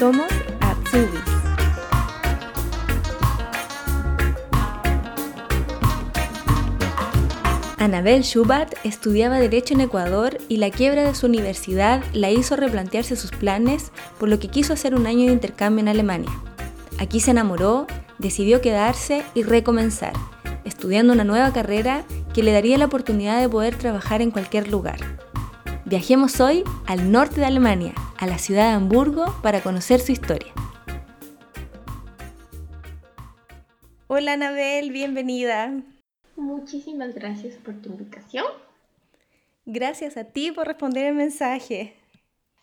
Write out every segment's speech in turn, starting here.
Somos Atsubis. Anabel Schubert estudiaba Derecho en Ecuador y la quiebra de su universidad la hizo replantearse sus planes, por lo que quiso hacer un año de intercambio en Alemania. Aquí se enamoró, decidió quedarse y recomenzar, estudiando una nueva carrera que le daría la oportunidad de poder trabajar en cualquier lugar. Viajemos hoy al norte de Alemania, a la ciudad de Hamburgo, para conocer su historia. Hola Anabel, bienvenida. Muchísimas gracias por tu invitación. Gracias a ti por responder el mensaje.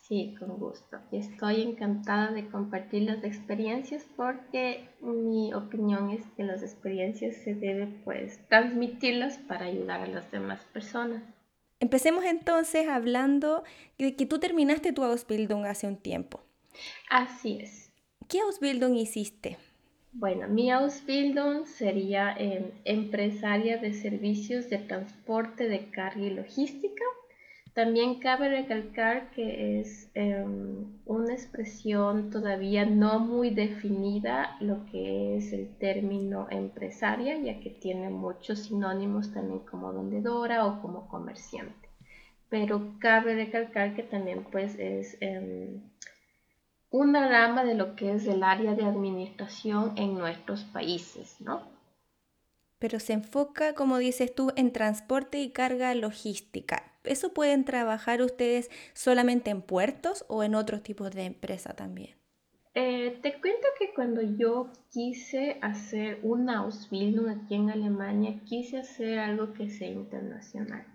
Sí, con gusto. Estoy encantada de compartir las experiencias porque mi opinión es que las experiencias se deben pues transmitirlas para ayudar a las demás personas. Empecemos entonces hablando de que tú terminaste tu Ausbildung hace un tiempo. Así es. ¿Qué Ausbildung hiciste? Bueno, mi Ausbildung sería em, empresaria de servicios de transporte de carga y logística. También cabe recalcar que es em, una expresión todavía no muy definida lo que es el término empresaria, ya que tiene muchos sinónimos también como vendedora o como comerciante. Pero cabe recalcar que también pues es em, una rama de lo que es el área de administración en nuestros países, ¿no? Pero se enfoca, como dices tú, en transporte y carga logística. ¿Eso pueden trabajar ustedes solamente en puertos o en otros tipos de empresa también? Eh, te cuento que cuando yo quise hacer una Ausbildung aquí en Alemania, quise hacer algo que sea internacional.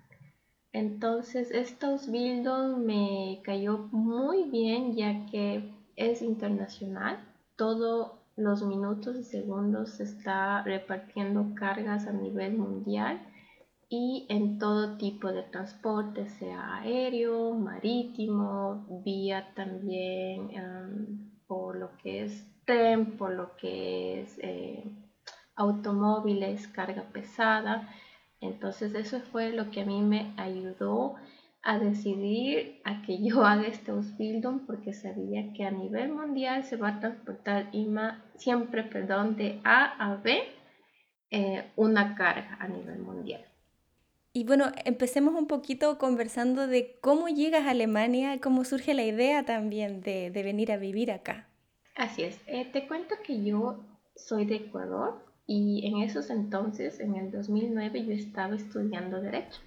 Entonces, esta Ausbildung me cayó muy bien ya que es internacional. Todos los minutos y segundos se está repartiendo cargas a nivel mundial y en todo tipo de transporte, sea aéreo, marítimo, vía también em, por lo que es tren, por lo que es eh, automóviles, carga pesada. Entonces eso fue lo que a mí me ayudó a decidir a que yo haga este Ausbildung porque sabía que a nivel mundial se va a transportar siempre perdón, de A a B eh, una carga a nivel mundial. Y bueno, empecemos un poquito conversando de cómo llegas a Alemania, cómo surge la idea también de, venir a vivir acá. Así es, eh, te cuento que yo soy de Ecuador y en esos entonces, en el 2009, yo estaba estudiando Derecho.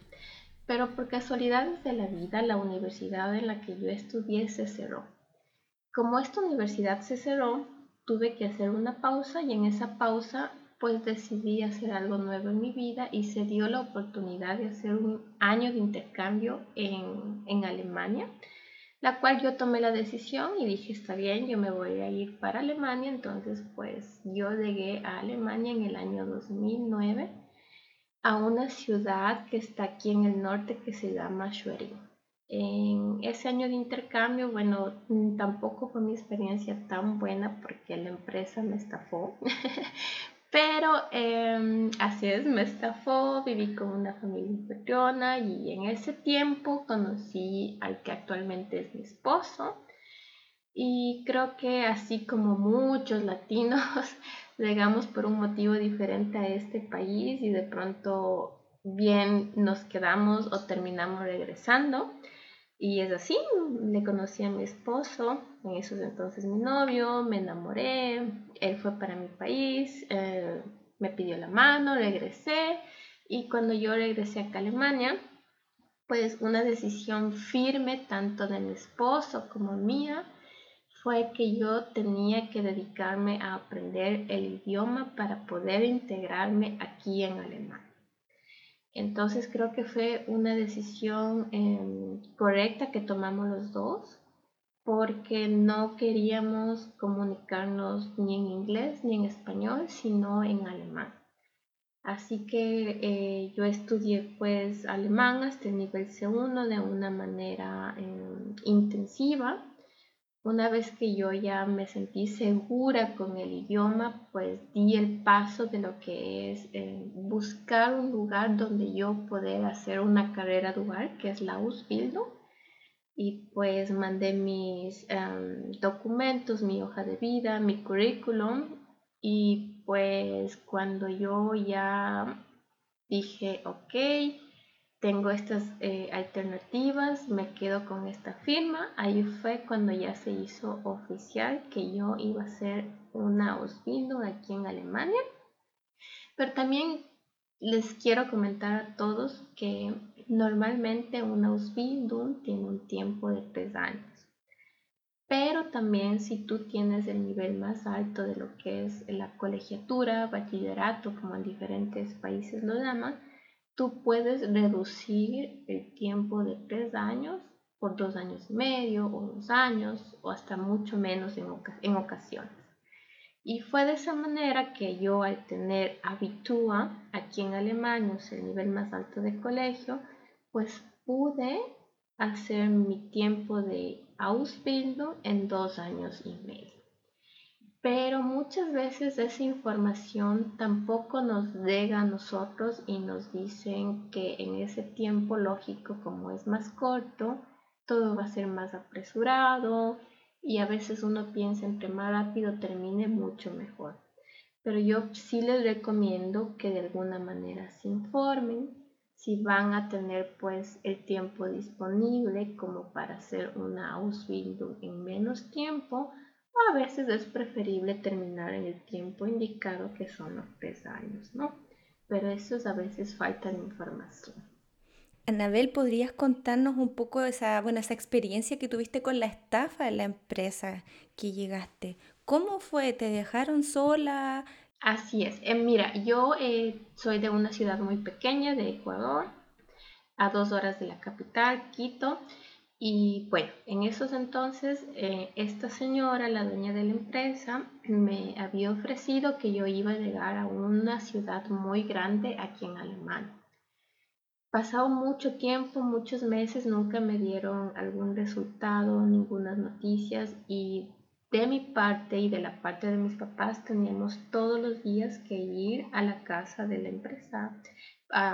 Pero por casualidades de la vida, la universidad en la que yo estudié se cerró. Como esta universidad se cerró, tuve que hacer una pausa y en esa pausa pues decidí hacer algo nuevo en mi vida y se dio la oportunidad de hacer un año de intercambio en, en Alemania, la cual yo tomé la decisión y dije, está bien, yo me voy a ir para Alemania, entonces pues yo llegué a Alemania en el año 2009 a una ciudad que está aquí en el norte que se llama Schwerin. En ese año de intercambio, bueno, tampoco fue mi experiencia tan buena porque la empresa me estafó, pero eh, así es, me estafó, viví con una familia peruana y en ese tiempo conocí al que actualmente es mi esposo. Y creo que así como muchos latinos, llegamos por un motivo diferente a este país y de pronto bien nos quedamos o terminamos regresando. Y es así, le conocí a mi esposo, en esos entonces mi novio, me enamoré, él fue para mi país, me pidió la mano, regresé y cuando yo regresé a Alemania, pues una decisión firme tanto de mi esposo como mía fue que yo tenía que dedicarme a aprender el idioma para poder integrarme aquí en Alemania. Entonces creo que fue una decisión em, correcta que tomamos los dos porque no queríamos comunicarnos ni en inglés ni en español, sino en alemán. Así que eh, yo estudié pues alemán hasta el nivel C1 de una manera em, intensiva una vez que yo ya me sentí segura con el idioma, pues di el paso de lo que es eh, buscar un lugar donde yo poder hacer una carrera dual, que es la Ausbildung. Y pues mandé mis em, documentos, mi hoja de vida, mi currículum y pues cuando yo ya dije, ok, tengo estas eh, alternativas, me quedo con esta firma, ahí fue cuando ya se hizo oficial que yo iba a ser una Ausbildung aquí en Alemania. Pero también les quiero comentar a todos que normalmente una Ausbildung tiene un tiempo de tres años. Pero también si tú tienes el nivel más alto de lo que es la colegiatura, bachillerato, como en diferentes países lo llaman, tú puedes reducir el tiempo de tres años por dos años y medio o dos años o hasta mucho menos en, ocasiones. Y fue de esa manera que yo al tener Abitua aquí en Alemania, o el nivel más alto de colegio, pues pude hacer mi tiempo de Ausbildung en dos años y medio. Pero muchas veces esa información tampoco nos llega a nosotros y nos dicen que en ese tiempo lógico, como es más corto, todo va a ser más apresurado y a veces uno piensa entre más rápido termine mucho mejor. Pero yo sí les recomiendo que de alguna manera se informen si van a tener pues el tiempo disponible como para hacer una Ausbildung en menos tiempo a veces es preferible terminar en el tiempo indicado que son los tres años, ¿no? Pero eso es a veces falta de información. Anabel, ¿podrías contarnos un poco esa, bueno, esa experiencia que tuviste con la estafa de la empresa que llegaste? ¿Cómo fue? ¿Te dejaron sola? Así es. Eh, mira, yo eh, soy de una ciudad muy pequeña de Ecuador, a dos horas de la capital, Quito. Y bueno, en esos entonces eh, esta señora, la dueña de la empresa, me había ofrecido que yo iba a llegar a una ciudad muy grande aquí en Alemania. Pasado mucho tiempo, muchos meses, nunca me dieron algún resultado, ninguna noticias y de mi parte y de la parte de mis papás teníamos todos los días que ir a la casa de la empresa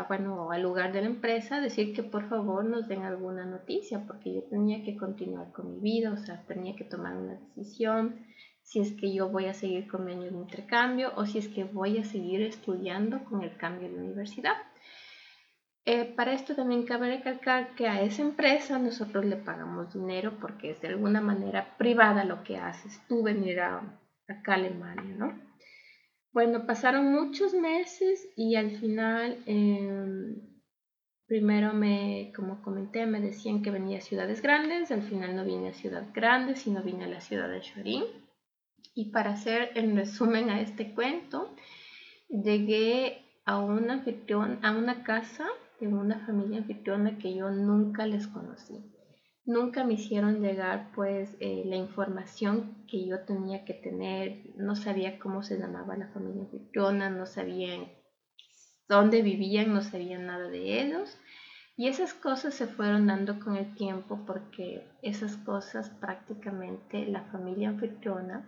bueno, al lugar de la empresa, decir que por favor nos den alguna noticia, porque yo tenía que continuar con mi vida, o sea, tenía que tomar una decisión, si es que yo voy a seguir con mi año de intercambio o si es que voy a seguir estudiando con el cambio de universidad. Eh, para esto también cabe recalcar que a esa empresa nosotros le pagamos dinero porque es de alguna manera privada lo que haces tú venir a, acá a Alemania, ¿no? Bueno, pasaron muchos meses y al final, em, primero me, como comenté, me decían que venía a ciudades grandes, al final no vine a ciudad grande, sino vine a la ciudad de Shorin. Y para hacer en resumen a este cuento, llegué a anfitrión, a una casa de una familia anfitriona que yo nunca les conocí nunca me hicieron llegar pues eh, la información que yo tenía que tener, no sabía cómo se llamaba la familia anfitriona, no sabían dónde vivían, no sabían nada de ellos. Y esas cosas se fueron dando con el tiempo porque esas cosas prácticamente la familia anfitriona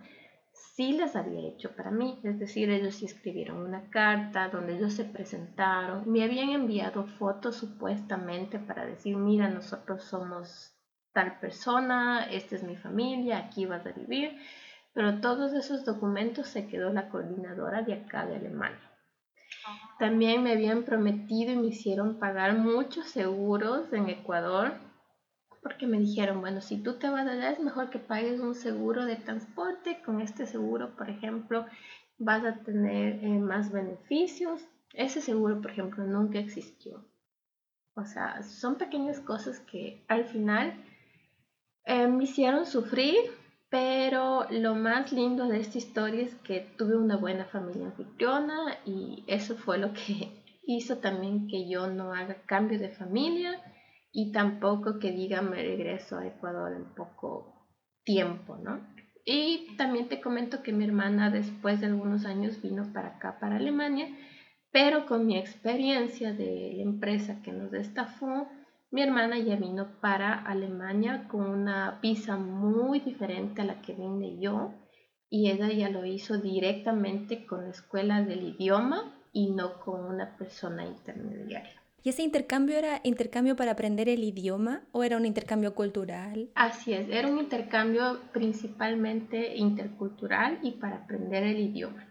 sí las había hecho para mí. Es decir, ellos sí escribieron una carta donde ellos se presentaron, me habían enviado fotos supuestamente para decir, mira, nosotros somos tal persona, esta es mi familia, aquí vas a vivir, pero todos esos documentos se quedó la coordinadora de acá de Alemania. También me habían prometido y me hicieron pagar muchos seguros en Ecuador, porque me dijeron, bueno, si tú te vas allá es mejor que pagues un seguro de transporte, con este seguro, por ejemplo, vas a tener eh, más beneficios. Ese seguro, por ejemplo, nunca existió. O sea, son pequeñas cosas que al final eh, me hicieron sufrir, pero lo más lindo de esta historia es que tuve una buena familia anfitriona y eso fue lo que hizo también que yo no haga cambio de familia y tampoco que diga me regreso a Ecuador en poco tiempo, ¿no? Y también te comento que mi hermana después de algunos años vino para acá, para Alemania, pero con mi experiencia de la empresa que nos estafó, mi hermana ya vino para Alemania con una visa muy diferente a la que vine yo y ella ya lo hizo directamente con la escuela del idioma y no con una persona intermediaria. ¿Y ese intercambio era intercambio para aprender el idioma o era un intercambio cultural? Así es, era un intercambio principalmente intercultural y para aprender el idioma,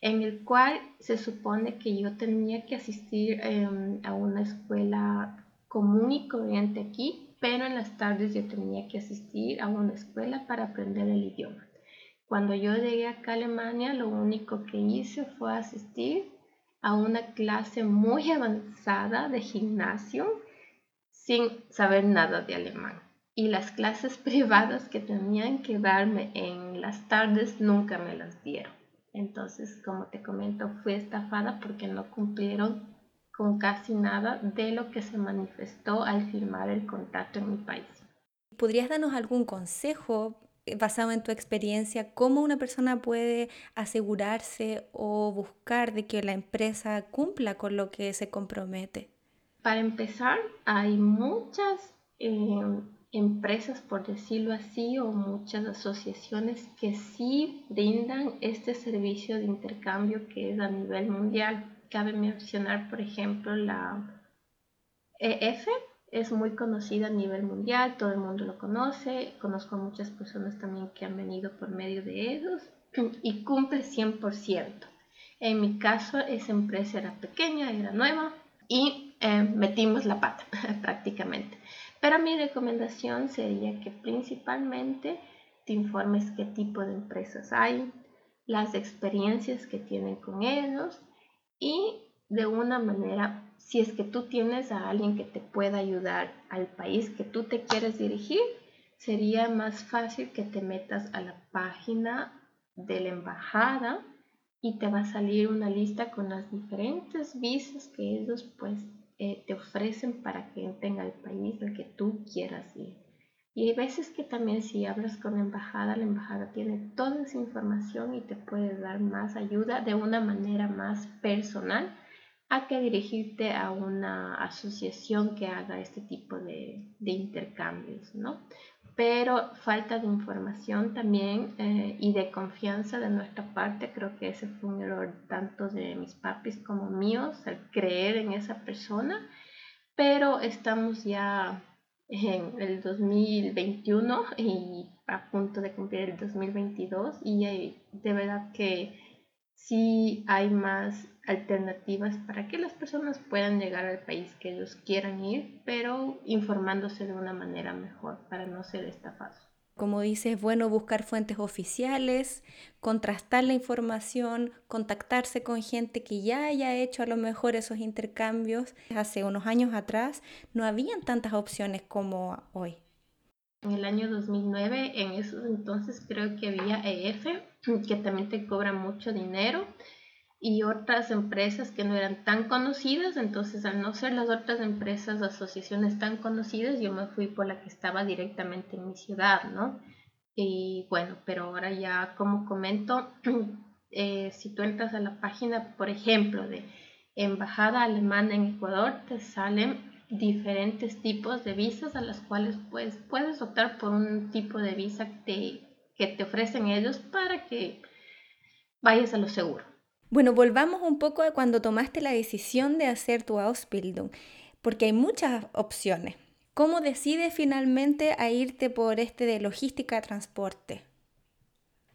en el cual se supone que yo tenía que asistir em, a una escuela común y corriente aquí, pero en las tardes yo tenía que asistir a una escuela para aprender el idioma. Cuando yo llegué acá a Alemania, lo único que hice fue asistir a una clase muy avanzada de gimnasio sin saber nada de alemán. Y las clases privadas que tenían que darme en las tardes nunca me las dieron. Entonces, como te comento, fui estafada porque no cumplieron con casi nada de lo que se manifestó al firmar el contrato en mi país. ¿Podrías darnos algún consejo basado en tu experiencia, cómo una persona puede asegurarse o buscar de que la empresa cumpla con lo que se compromete? Para empezar, hay muchas em, empresas, por decirlo así, o muchas asociaciones que sí brindan este servicio de intercambio que es a nivel mundial. Cabe mencionar, por ejemplo, la EF, es muy conocida a nivel mundial, todo el mundo lo conoce, conozco muchas personas también que han venido por medio de ellos y cumple 100%. En mi caso, esa empresa era pequeña, era nueva y eh, metimos la pata prácticamente. Pero mi recomendación sería que principalmente te informes qué tipo de empresas hay, las experiencias que tienen con ellos y de una manera si es que tú tienes a alguien que te pueda ayudar al país que tú te quieres dirigir, sería más fácil que te metas a la página de la embajada y te va a salir una lista con las diferentes visas que ellos pues eh, te ofrecen para que entren al país al que tú quieras ir. Y hay veces que también si hablas con la embajada, la embajada tiene toda esa información y te puede dar más ayuda de una manera más personal a que dirigirte a una asociación que haga este tipo de, intercambios, ¿no? Pero falta de información también eh, y de confianza de nuestra parte, creo que ese fue un error tanto de mis papis como míos, al creer en esa persona, pero estamos ya en el 2021 y a punto de cumplir el 2022 y de verdad que sí hay más alternativas para que las personas puedan llegar al país que ellos quieran ir, pero informándose de una manera mejor para no ser estafados. Como dices, es bueno buscar fuentes oficiales, contrastar la información, contactarse con gente que ya haya hecho a lo mejor esos intercambios. Hace unos años atrás no habían tantas opciones como hoy. En el año 2009, en esos entonces creo que había EF, que también te cobra mucho dinero, y otras empresas que no eran tan conocidas, entonces al no ser las otras empresas, asociaciones tan conocidas, yo me fui por la que estaba directamente en mi ciudad, ¿no? Y bueno, pero ahora ya como comento, eh, si tú entras a la página, por ejemplo, de Embajada Alemana en Ecuador, te salen diferentes tipos de visas a las cuales pues, puedes optar por un tipo de visa que te ofrecen ellos para que vayas a lo seguro. Bueno, volvamos un poco a cuando tomaste la decisión de hacer tu Ausbildung, porque hay muchas opciones. ¿Cómo decides finalmente a irte por este de logística transporte?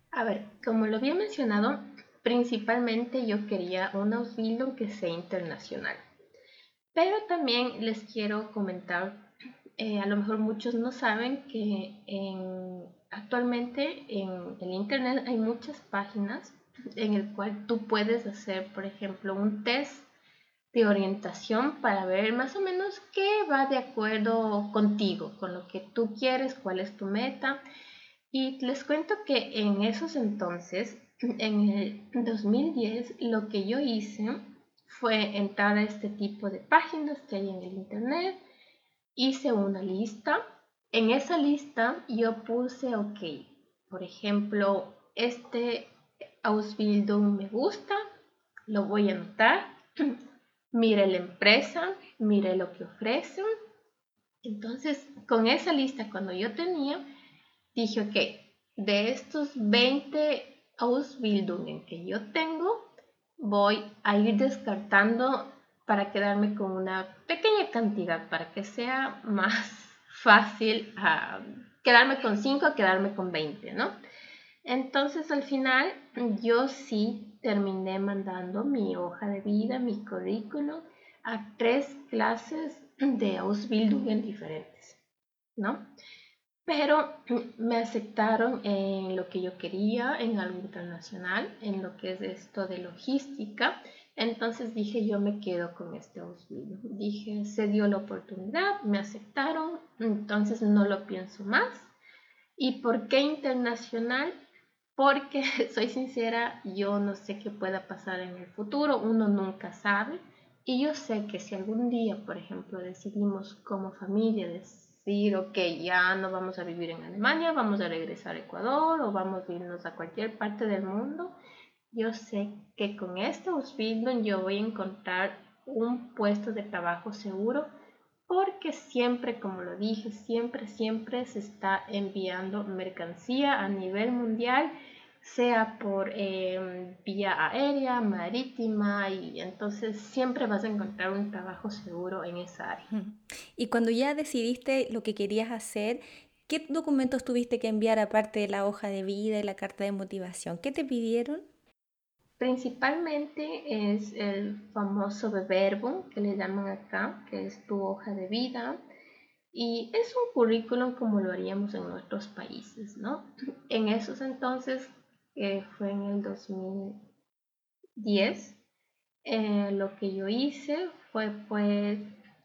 A ver, como lo había mencionado, principalmente yo quería un Ausbildung que sea internacional. Pero también les quiero comentar, eh, a lo mejor muchos no saben que actualmente en el Internet hay muchas páginas en el cual tú puedes hacer, por ejemplo, un test de orientación para ver más o menos qué va de acuerdo contigo, con lo que tú quieres, cuál es tu meta. Y les cuento que en esos entonces, en el 2010, lo que yo hice fue entrar a este tipo de páginas que hay en el internet, hice una lista, en esa lista yo puse, ok, por ejemplo, este Ausbildung me gusta, lo voy a anotar, mire la empresa, mire lo que ofrecen. Entonces, con esa lista, cuando yo tenía, dije, ok, de estos 20 Ausbildungen que yo tengo, voy a ir descartando para quedarme con una pequeña cantidad, para que sea más fácil ah, quedarme con 5 quedarme con 20, ¿no? Entonces al final yo sí terminé mandando mi hoja de vida, mi currículum a tres clases de Ausbildung diferentes, ¿no? Pero me aceptaron en lo que yo quería, en algo internacional, en lo que es esto de logística. Entonces dije, yo me quedo con este Ausbildung. Dije, se dio la oportunidad, me aceptaron, entonces no lo pienso más. ¿Y por qué internacional? Porque, soy sincera, yo no sé qué pueda pasar en el futuro, uno nunca sabe. Y yo sé que si algún día, por ejemplo, decidimos como familia decir, ok, ya no vamos a vivir en Alemania, vamos a regresar a Ecuador o vamos a irnos a cualquier parte del mundo, yo sé que con este Ausbildung yo voy a encontrar un puesto de trabajo seguro porque siempre, como lo dije, siempre, siempre se está enviando mercancía a nivel mundial, sea por em, vía aérea, marítima, y entonces siempre vas a encontrar un trabajo seguro en esa área. Y cuando ya decidiste lo que querías hacer, ¿qué documentos tuviste que enviar aparte de la hoja de vida y la carta de motivación? ¿Qué te pidieron? Principalmente es el famoso Beverbum, que le llaman acá, que es tu hoja de vida. Y es un currículum como lo haríamos en nuestros países, ¿no? En esos entonces, que fue en el 2010, eh, lo que yo hice fue pues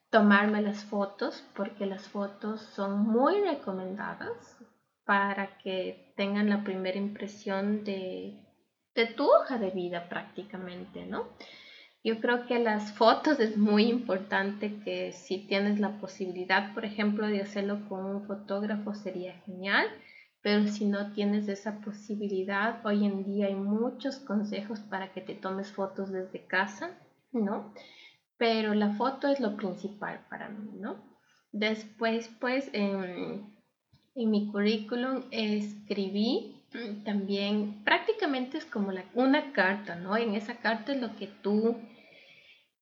tomarme las fotos, porque las fotos son muy recomendadas para que tengan la primera impresión de de tu hoja de vida prácticamente, ¿no? Yo creo que las fotos es muy importante que si tienes la posibilidad, por ejemplo, de hacerlo con un fotógrafo sería genial, pero si no tienes esa posibilidad, hoy en día hay muchos consejos para que te tomes fotos desde casa, ¿no? Pero la foto es lo principal para mí, ¿no? Después, pues, en, en mi currículum escribí también prácticamente es como una carta, ¿no? En esa carta es lo que tú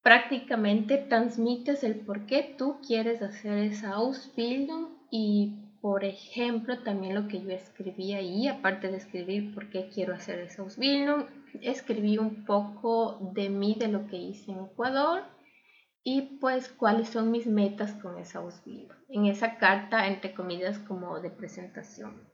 prácticamente transmites el por qué tú quieres hacer esa Ausbildung y por ejemplo también lo que yo escribí ahí, aparte de escribir por qué quiero hacer esa Ausbildung, escribí un poco de mí, de lo que hice en Ecuador y pues cuáles son mis metas con esa Ausbildung. En esa carta, entre comillas, como de presentación.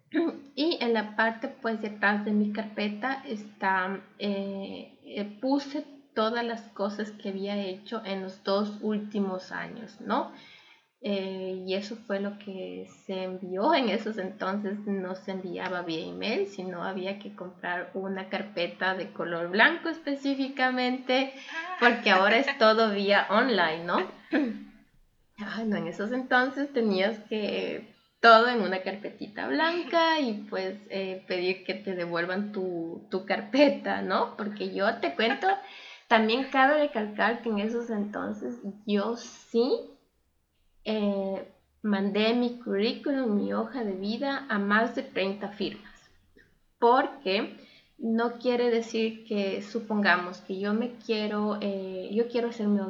Y en la parte pues detrás de mi carpeta está, eh, eh, puse todas las cosas que había hecho en los dos últimos años, ¿no? Eh, y eso fue lo que se envió en esos entonces, no se enviaba vía email, sino había que comprar una carpeta de color blanco específicamente, porque ahora es todo vía online, ¿no? Ah, no, en esos entonces tenías que todo en una carpetita blanca y pues eh, pedir que te devuelvan tu, carpeta, ¿no? Porque yo te cuento, también cabe recalcar que en esos entonces yo sí eh, mandé mi currículum, mi hoja de vida a más de 30 firmas, porque no quiere decir que supongamos que yo me quiero, eh, yo quiero hacerme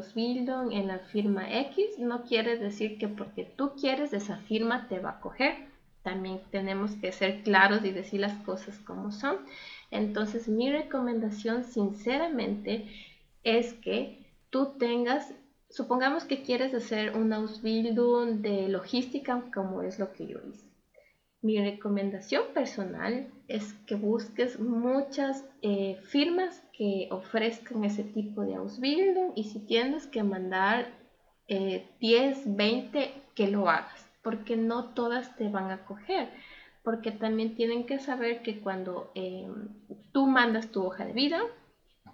en la firma X, no quiere decir que porque tú quieres esa firma te va a coger. También tenemos que ser claros y decir las cosas como son. Entonces mi recomendación sinceramente es que tú tengas, supongamos que quieres hacer un Ausbildung de logística como es lo que yo hice. Mi recomendación personal es que busques muchas eh, firmas que ofrezcan ese tipo de Ausbildung y si tienes que mandar 10, eh, 20, que lo hagas, porque no todas te van a coger, porque también tienen que saber que cuando em, tú mandas tu hoja de vida,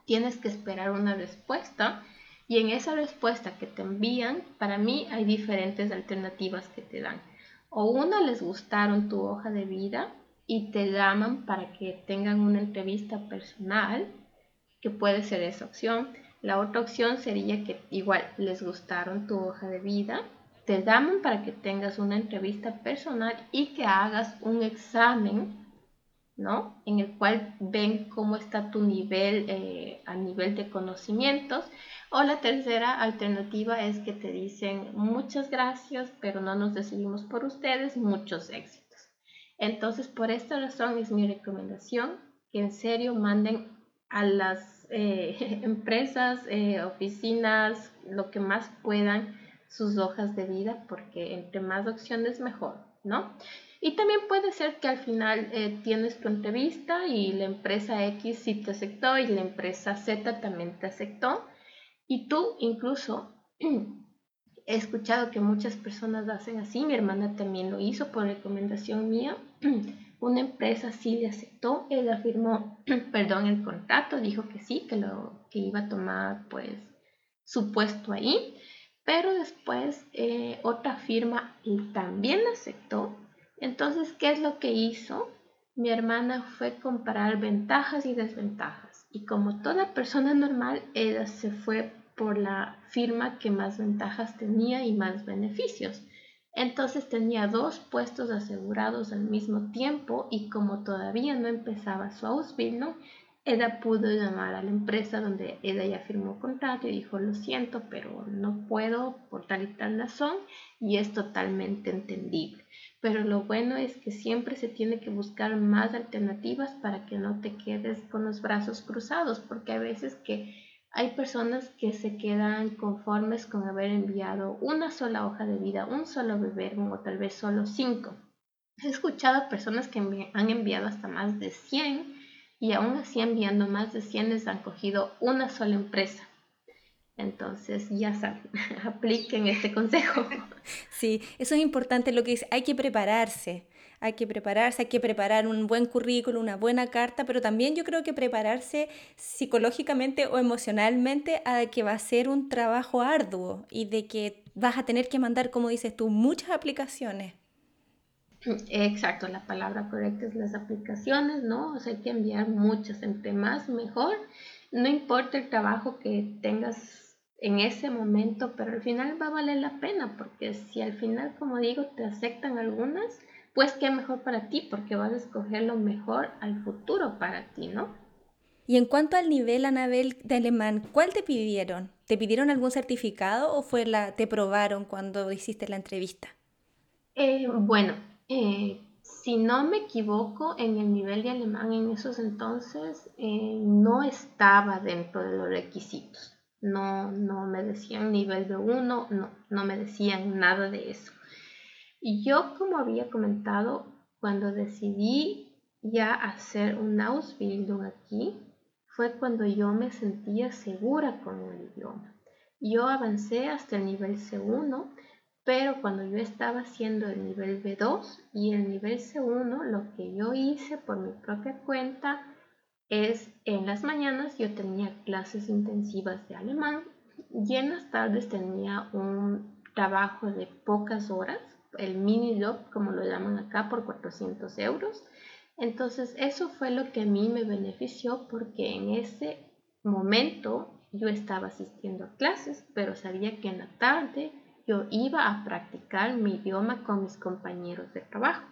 tienes que esperar una respuesta y en esa respuesta que te envían, para mí hay diferentes alternativas que te dan. O una les gustaron tu hoja de vida y te llaman para que tengan una entrevista personal, que puede ser esa opción. La otra opción sería que igual les gustaron tu hoja de vida, te llaman para que tengas una entrevista personal y que hagas un examen ¿no? En el cual ven cómo está tu nivel eh, a nivel de conocimientos. O la tercera alternativa es que te dicen muchas gracias, pero no nos decidimos por ustedes, muchos éxitos. Entonces, por esta razón es mi recomendación que en serio manden a las eh, empresas, eh, oficinas, lo que más puedan, sus hojas de vida, porque entre más opciones mejor, ¿no? Y también puede ser que al final eh, tienes tu entrevista y la empresa X sí te aceptó y la empresa Z también te aceptó. Y tú incluso, he escuchado que muchas personas hacen así, mi hermana también lo hizo por recomendación mía. Una empresa sí le aceptó, ella firmó, perdón, el contrato, dijo que sí, que lo que iba a tomar pues su puesto ahí, pero después eh, otra firma también aceptó entonces, ¿qué es lo que hizo? Mi hermana fue comparar ventajas y desventajas. Y como toda persona normal, ella se fue por la firma que más ventajas tenía y más beneficios. Entonces tenía dos puestos asegurados al mismo tiempo y como todavía no empezaba su Ausbildung, ella pudo llamar a la empresa donde ella ya firmó contrato y dijo, lo siento, pero no puedo por tal y tal razón y es totalmente entendible pero lo bueno es que siempre se tiene que buscar más alternativas para que no te quedes con los brazos cruzados, porque a veces que hay personas que se quedan conformes con haber enviado una sola hoja de vida, un solo bebé o tal vez solo cinco. He escuchado personas que han enviado hasta más de 100 y aún así enviando más de 100 les han cogido una sola empresa. Entonces, ya saben, apliquen este consejo. Sí, eso es importante lo que dice, hay que prepararse, hay que prepararse, hay que preparar un buen currículo, una buena carta, pero también yo creo que prepararse psicológicamente o emocionalmente a que va a ser un trabajo arduo y de que vas a tener que mandar, como dices tú, muchas aplicaciones. Exacto, la palabra correcta es las aplicaciones, ¿no? O sea, hay que enviar muchas, entre más mejor. No importa el trabajo que tengas en ese momento, pero al final va a valer la pena, porque si al final, como digo, te aceptan algunas, pues qué mejor para ti, porque vas a escoger lo mejor al futuro para ti, ¿no? Y en cuanto al nivel, Anabel, de alemán, ¿cuál te pidieron? ¿Te pidieron algún certificado o fue la, te probaron cuando hiciste la entrevista? Eh, bueno, eh, si no me equivoco, en el nivel de alemán en esos entonces eh, no estaba dentro de los requisitos no, no me decían nivel de 1, no, no me decían nada de eso. Y yo, como había comentado, cuando decidí ya hacer un Ausbildung aquí, fue cuando yo me sentía segura con el idioma. Yo avancé hasta el nivel C1, pero cuando yo estaba haciendo el nivel B2 y el nivel C1, lo que yo hice por mi propia cuenta es en las mañanas yo tenía clases intensivas de alemán y en las tardes tenía un trabajo de pocas horas, el mini job como lo llaman acá por 400 euros. Entonces eso fue lo que a mí me benefició porque en ese momento yo estaba asistiendo a clases, pero sabía que en la tarde yo iba a practicar mi idioma con mis compañeros de trabajo.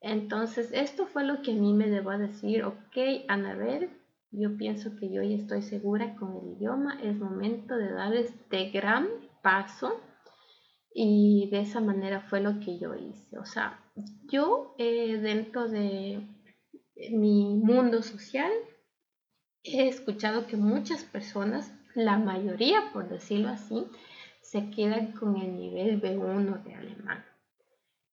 Entonces, esto fue lo que a mí me debo decir, ok, Anabel, yo pienso que yo ya estoy segura con el idioma, es momento de dar este gran paso y de esa manera fue lo que yo hice. O sea, yo eh, dentro de mi mundo social he escuchado que muchas personas, la mayoría por decirlo así, se quedan con el nivel B1 de alemán.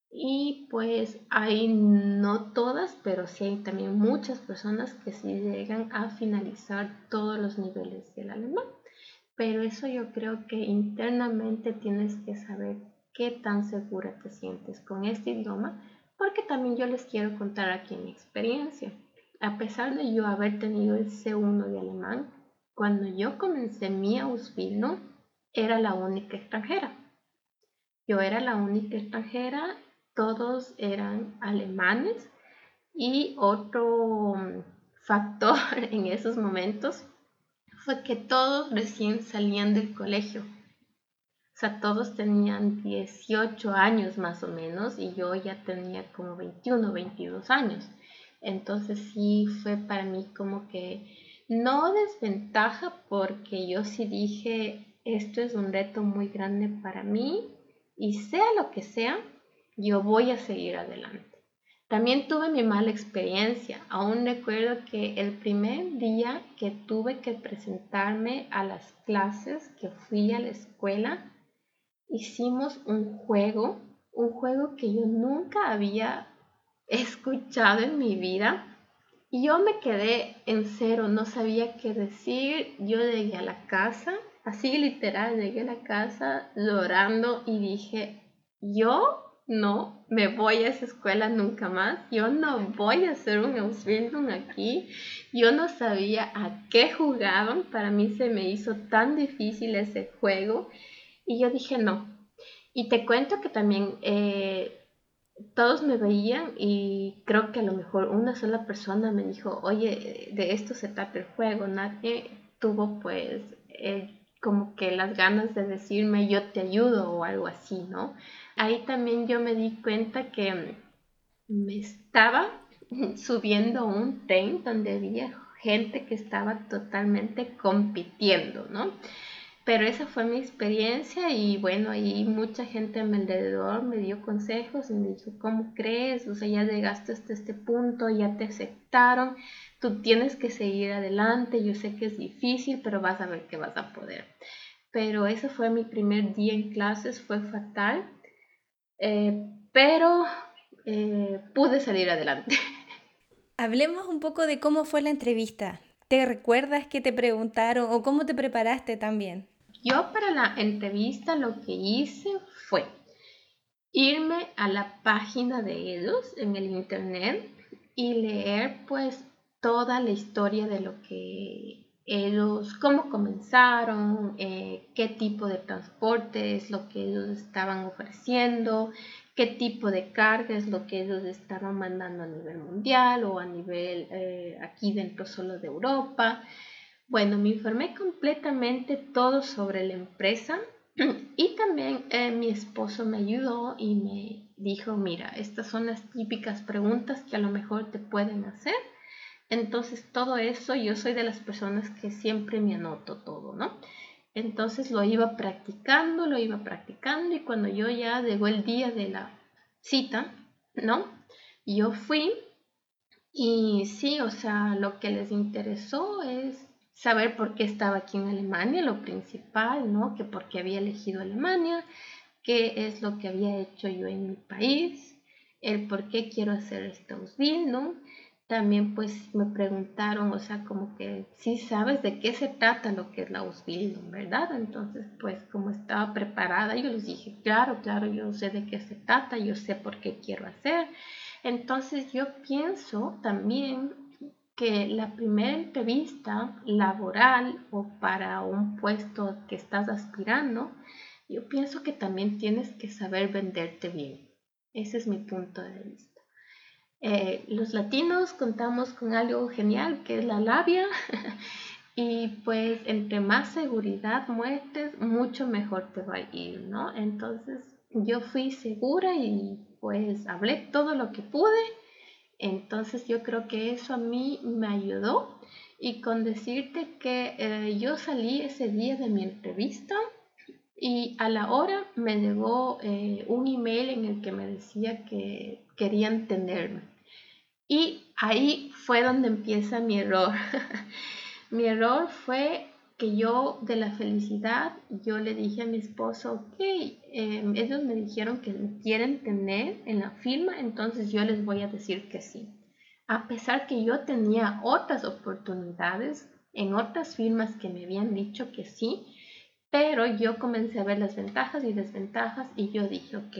Y pues hay no todas, pero sí hay también muchas personas que sí llegan a finalizar todos los niveles del alemán. Pero eso yo creo que internamente tienes que saber qué tan segura te sientes con este idioma, porque también yo les quiero contar aquí mi experiencia. A pesar de yo haber tenido el C1 de alemán, cuando yo comencé mi Ausbildung, era la única extranjera. Yo era la única extranjera todos eran alemanes y otro mm, factor en esos momentos fue que todos recién salían del colegio. O sea, todos tenían 18 años más o menos y yo ya tenía como 21, 22 años. Entonces sí fue para mí como que no desventaja porque yo sí dije, esto es un reto muy grande para mí y sea lo que sea, yo voy a seguir adelante. También tuve mi mala experiencia. Aún recuerdo que el primer día que tuve que presentarme a las clases, que fui a la escuela, hicimos un juego, un juego que yo nunca había escuchado en mi vida. Y yo me quedé en cero, no sabía qué decir. Yo llegué a la casa, así literal, llegué a la casa llorando y dije, yo no me voy a esa escuela nunca más, yo no voy a hacer un Ausbildung aquí, yo no sabía a qué jugaban, para mí se me hizo tan difícil ese juego. Y yo dije no. Y te cuento que también eh, todos me veían y creo que a lo mejor una sola persona me dijo, oye, de esto se trata el juego, nadie tuvo pues eh, como que las ganas de decirme yo te ayudo o algo así, ¿no? Ahí también yo me di cuenta que me estaba subiendo un tren donde había gente que estaba totalmente compitiendo, ¿no? Pero esa fue mi experiencia y bueno, ahí mucha gente a mi alrededor me dio consejos y me dijo, ¿cómo crees? O sea, ya llegaste hasta este punto, ya te aceptaron, tú tienes que seguir adelante, yo sé que es difícil, pero vas a ver que vas a poder. Pero ese fue mi primer día en clases, fue fatal, eh, pero eh, pude salir adelante. Hablemos un poco de cómo fue la entrevista. ¿Te recuerdas que te preguntaron o cómo te preparaste también? Yo para la entrevista lo que hice fue irme a la página de ellos en el internet y leer pues toda la historia de lo que ellos, cómo comenzaron, eh, qué tipo de transporte es lo que ellos estaban ofreciendo, qué tipo de carga es lo que ellos estaban mandando a nivel mundial o a nivel eh, aquí dentro solo de Europa. Bueno, me informé completamente todo sobre la empresa y también eh, mi esposo me ayudó y me dijo, mira, estas son las típicas preguntas que a lo mejor te pueden hacer. Entonces todo eso yo soy de las personas que siempre me anoto todo, ¿no? Entonces lo iba practicando, lo iba practicando y cuando yo ya llegó el día de la cita, ¿no? Yo fui y sí, o sea, lo que les interesó es saber por qué estaba aquí en Alemania, lo principal, ¿no? Que por qué había elegido Alemania, qué es lo que había hecho yo en mi país, el por qué quiero hacer esta ¿no? También pues me preguntaron, o sea, como que sí sabes de qué se trata lo que es la Ausbildung, ¿verdad? Entonces, pues como estaba preparada, yo les dije, claro, claro, yo sé de qué se trata, yo sé por qué quiero hacer. Entonces yo pienso también que la primera entrevista laboral o para un puesto que estás aspirando, yo pienso que también tienes que saber venderte bien. Ese es mi punto de vista. Eh, los latinos contamos con algo genial que es la labia y pues entre más seguridad muestres, mucho mejor te va a ir, ¿no? Entonces yo fui segura y pues hablé todo lo que pude entonces yo creo que eso a mí me ayudó y con decirte que eh, yo salí ese día de mi entrevista y a la hora me llegó eh, un email en el que me decía que querían tenerme. Y ahí fue donde empieza mi error. mi error fue que yo de la felicidad, yo le dije a mi esposo, ok, em, ellos me dijeron que quieren tener en la firma, entonces yo les voy a decir que sí. A pesar que yo tenía otras oportunidades en otras firmas que me habían dicho que sí, pero yo comencé a ver las ventajas y desventajas y yo dije, ok,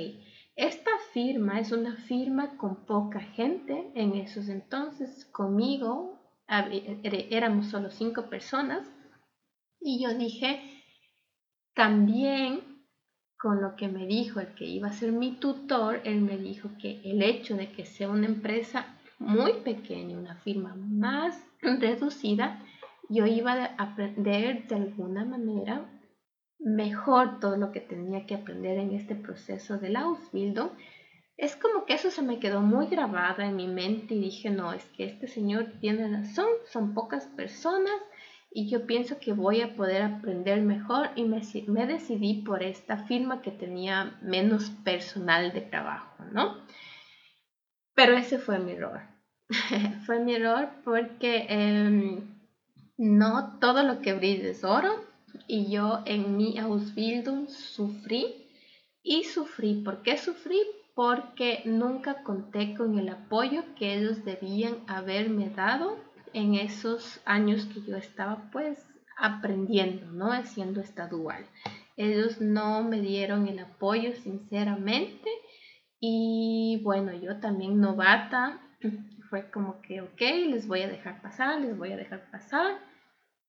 esta firma es una firma con poca gente. En esos entonces, conmigo éramos solo cinco personas. Y yo dije, también con lo que me dijo el que iba a ser mi tutor, él me dijo que el hecho de que sea una empresa muy pequeña, una firma más reducida, yo iba a aprender de alguna manera mejor todo lo que tenía que aprender en este proceso de la Ausbildung es como que eso se me quedó muy grabada en mi mente y dije, no, es que este señor tiene razón, son pocas personas y yo pienso que voy a poder aprender mejor y me, decidí por esta firma que tenía menos personal de trabajo, ¿no? Pero ese fue mi error. fue mi error porque em, no todo lo que brilla es oro y yo en mi Ausbildung sufrí y sufrí. ¿Por qué sufrí? porque nunca conté con el apoyo que ellos debían haberme dado en esos años que yo estaba pues aprendiendo, ¿no? Haciendo esta dual. Ellos no me dieron el apoyo sinceramente y bueno, yo también novata, fue como que, ok, les voy a dejar pasar, les voy a dejar pasar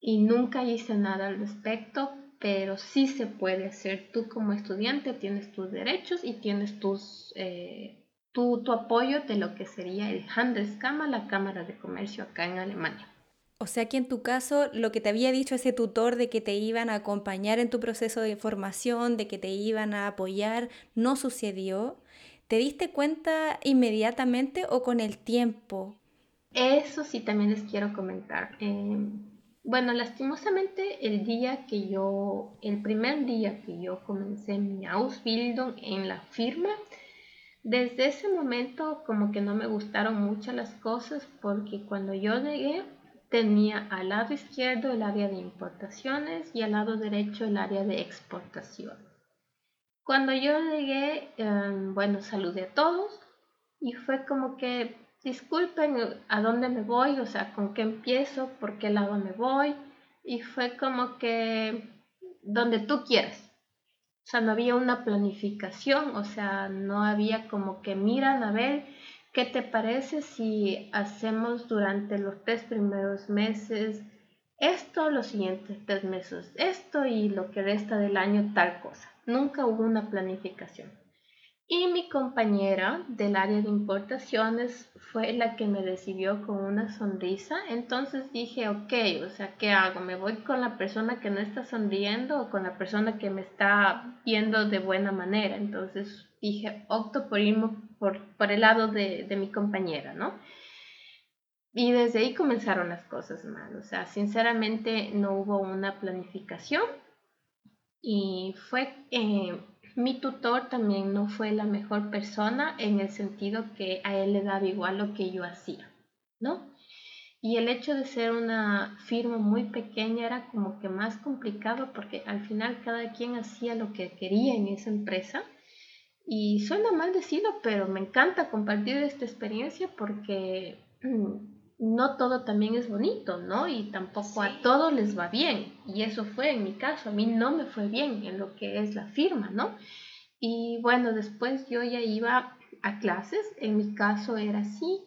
y nunca hice nada al respecto pero sí se puede hacer. Tú como estudiante tienes tus derechos y tienes tus, eh, tu, apoyo de lo que sería el Handelskammer, la Cámara de Comercio acá en Alemania. O sea que en tu caso, lo que te había dicho ese tutor de que te iban a acompañar en tu proceso de formación, de que te iban a apoyar, no sucedió. ¿Te diste cuenta inmediatamente o con el tiempo? Eso sí también les quiero comentar. Eh, bueno, lastimosamente el día que yo, el primer día que yo comencé mi Ausbildung en la firma, desde ese momento como que no me gustaron mucho las cosas porque cuando yo llegué tenía al lado izquierdo el área de importaciones y al lado derecho el área de exportación. Cuando yo llegué, em, bueno, saludé a todos y fue como que disculpen a dónde me voy, o sea, con qué empiezo, por qué lado me voy. Y fue como que donde tú quieres. O sea, no había una planificación, o sea, no había como que miran a ver qué te parece si hacemos durante los tres primeros meses esto, los siguientes tres meses esto y lo que resta del año tal cosa. Nunca hubo una planificación. Y mi compañera del área de importaciones fue la que me recibió con una sonrisa. Entonces dije, ok, o sea, ¿qué hago? ¿Me voy con la persona que no está sonriendo o con la persona que me está viendo de buena manera? Entonces dije, opto por irme por, por el lado de, de mi compañera, ¿no? Y desde ahí comenzaron las cosas mal. O sea, sinceramente no hubo una planificación y fue... Eh, mi tutor también no fue la mejor persona en el sentido que a él le daba igual lo que yo hacía, ¿no? Y el hecho de ser una firma muy pequeña era como que más complicado porque al final cada quien hacía lo que quería en esa empresa. Y suena mal decirlo, pero me encanta compartir esta experiencia porque no todo también es bonito, ¿no? Y tampoco a todos les va bien. Y eso fue en mi caso, a mí no me fue bien en lo que es la firma, ¿no? Y bueno, después yo ya iba a clases, en mi caso era así,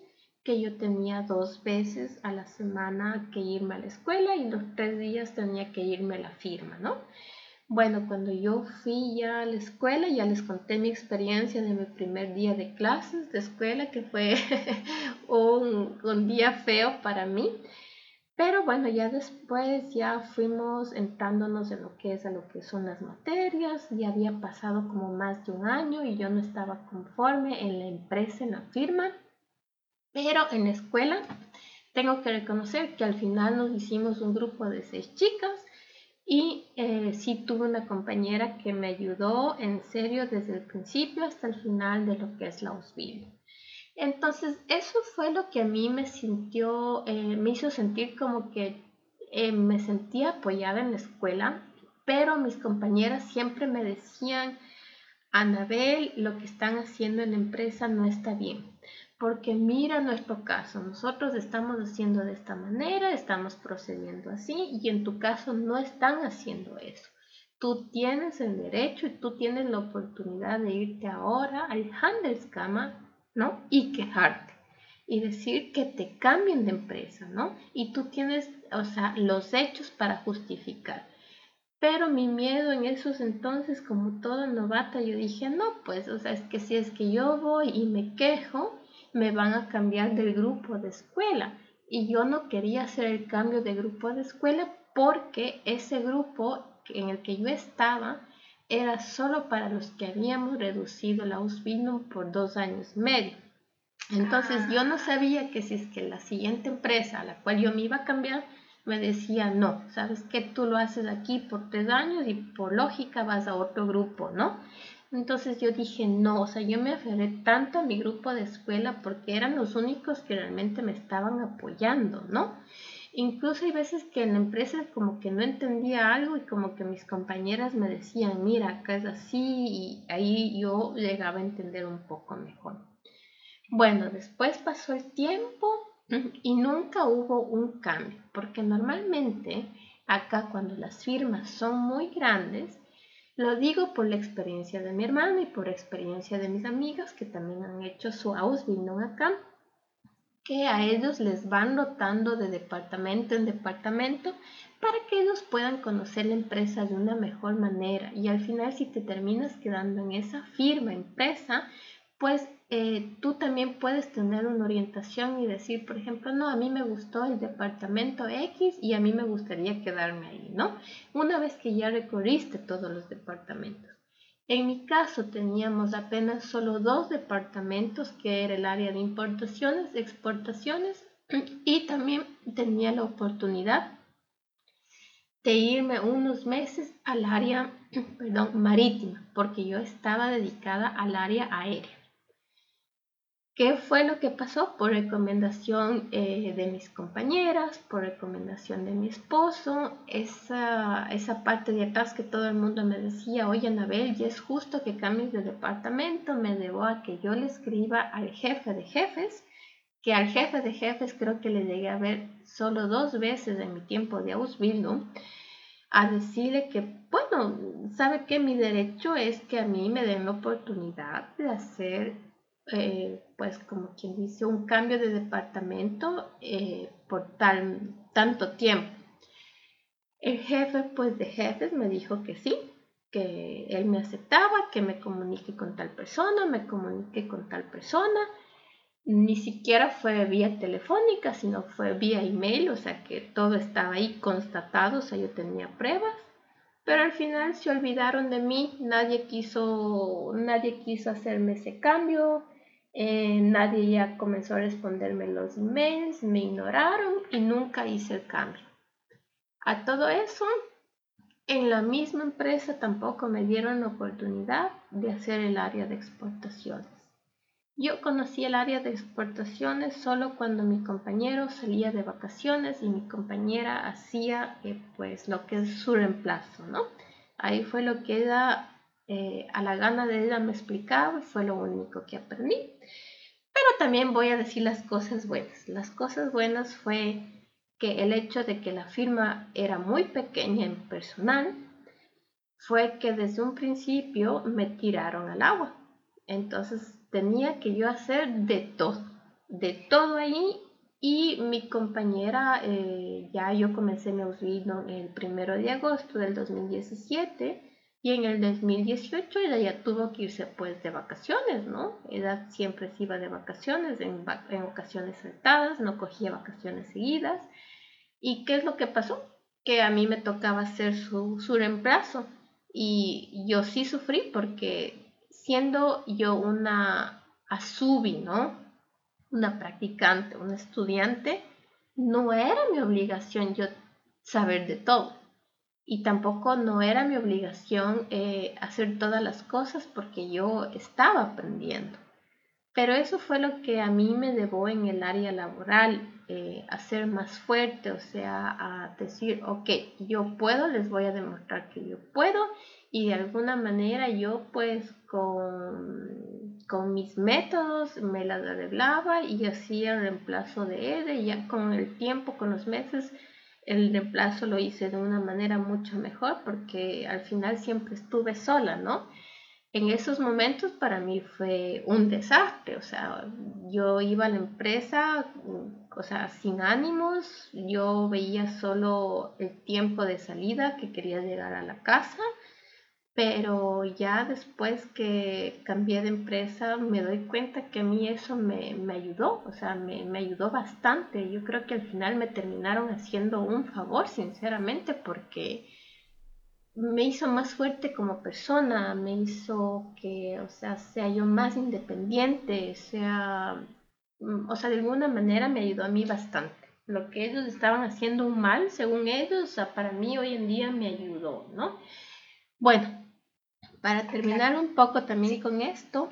que yo tenía dos veces a la semana que irme a la escuela y los tres días tenía que irme a la firma, ¿no? Bueno, cuando yo fui ya a la escuela, ya les conté mi experiencia de mi primer día de clases de escuela, que fue un, día feo para mí. Pero bueno, ya después ya fuimos entrándonos en lo que es a lo que son las materias. Ya había pasado como más de un año y yo no estaba conforme en la empresa, en la firma. Pero en la escuela tengo que reconocer que al final nos hicimos un grupo de seis chicas y eh, sí tuve una compañera que me ayudó en serio desde el principio hasta el final de lo que es la Ausbildung. Entonces, eso fue lo que a mí me sintió, eh, me hizo sentir como que eh, me sentía apoyada en la escuela, pero mis compañeras siempre me decían, Anabel, lo que están haciendo en la empresa no está bien porque mira nuestro caso, nosotros estamos haciendo de esta manera, estamos procediendo así y en tu caso no están haciendo eso. Tú tienes el derecho y tú tienes la oportunidad de irte ahora al Handelskammer, ¿no? Y quejarte y decir que te cambien de empresa, ¿no? Y tú tienes, o sea, los hechos para justificar. Pero mi miedo en esos entonces, como toda novata, yo dije, no, pues, o sea, es que si es que yo voy y me quejo, me van a cambiar del grupo de escuela. Y yo no quería hacer el cambio de grupo de escuela porque ese grupo en el que yo estaba era solo para los que habíamos reducido la Ausbildung por dos años y medio. Entonces yo no sabía que si es que la siguiente empresa a la cual yo me iba a cambiar me decía, no, sabes que tú lo haces aquí por tres años y por lógica vas a otro grupo, ¿no? Entonces yo dije, no, o sea, yo me aferré tanto a mi grupo de escuela porque eran los únicos que realmente me estaban apoyando, ¿no? Incluso hay veces que en la empresa como que no entendía algo y como que mis compañeras me decían, mira, acá es así y ahí yo llegaba a entender un poco mejor. Bueno, después pasó el tiempo y nunca hubo un cambio, porque normalmente acá cuando las firmas son muy grandes, lo digo por la experiencia de mi hermana y por experiencia de mis amigas que también han hecho su Ausbildung acá, que a ellos les van rotando de departamento en departamento para que ellos puedan conocer la empresa de una mejor manera. Y al final si te terminas quedando en esa firma empresa, pues eh, tú también puedes tener una orientación y decir, por ejemplo, no, a mí me gustó el departamento X y a mí me gustaría quedarme ahí, ¿no? Una vez que ya recorriste todos los departamentos. En mi caso teníamos apenas solo dos departamentos, que era el área de importaciones, exportaciones, y también tenía la oportunidad de irme unos meses al área perdón, marítima, porque yo estaba dedicada al área aérea. ¿Qué fue lo que pasó? Por recomendación eh, de mis compañeras, por recomendación de mi esposo, esa, esa parte de atrás que todo el mundo me decía, oye Anabel, ya es justo que cambies de departamento, me debo a que yo le escriba al jefe de jefes, que al jefe de jefes creo que le llegué a ver solo dos veces en mi tiempo de Ausbildung, a decirle que, bueno, sabe que mi derecho es que a mí me den la oportunidad de hacer eh, pues como quien dice, un cambio de departamento eh, por tal, tanto tiempo. El jefe pues de jefes me dijo que sí, que él me aceptaba, que me comunique con tal persona, me comunique con tal persona. Ni siquiera fue vía telefónica, sino fue vía email, o sea que todo estaba ahí constatado, o sea, yo tenía pruebas. Pero al final se olvidaron de mí, nadie quiso, nadie quiso hacerme ese cambio, eh, nadie ya comenzó a responderme los emails, me ignoraron y nunca hice el cambio. A todo eso, en la misma empresa tampoco me dieron la oportunidad de hacer el área de exportaciones. Yo conocí el área de exportaciones solo cuando mi compañero salía de vacaciones y mi compañera hacía eh, pues lo que es su reemplazo, ¿no? Ahí fue lo que ella eh, a la gana de ella me explicaba y fue lo único que aprendí. Pero también voy a decir las cosas buenas. Las cosas buenas fue que el hecho de que la firma era muy pequeña en personal fue que desde un principio me tiraron al agua. Entonces tenía que yo hacer de todo, de todo ahí y mi compañera, eh, ya yo comencé mi Ausbildung el primero de agosto del 2017 y en el 2018 ella ya tuvo que irse pues de vacaciones, ¿no? Ella siempre se iba de vacaciones, en, ocasiones saltadas, no cogía vacaciones seguidas. ¿Y qué es lo que pasó? Que a mí me tocaba hacer su, su reemplazo. Y yo sí sufrí porque siendo yo una asubi, ¿no? Una practicante, una estudiante, no era mi obligación yo saber de todo y tampoco no era mi obligación eh, hacer todas las cosas porque yo estaba aprendiendo. Pero eso fue lo que a mí me debo en el área laboral, eh, a ser más fuerte, o sea, a decir, ok, yo puedo, les voy a demostrar que yo puedo y de alguna manera yo pues con, con mis métodos me las arreglaba y hacía el reemplazo de él y ya con el tiempo, con los meses, el reemplazo lo hice de una manera mucho mejor porque al final siempre estuve sola, ¿no? En esos momentos para mí fue un desastre, o sea, yo iba a la empresa, o sea, sin ánimos, yo veía solo el tiempo de salida que quería llegar a la casa pero ya después que cambié de empresa me doy cuenta que a mí eso me, ayudó, o sea, me, me, ayudó bastante. Yo creo que al final me terminaron haciendo un favor, sinceramente, porque me hizo más fuerte como persona, me hizo que, o sea, sea yo más independiente, sea, mm, o sea, de alguna manera me ayudó a mí bastante. Lo que ellos estaban haciendo mal, según ellos, o sea, para mí hoy en día me ayudó, ¿no? Bueno, para terminar un poco también con esto,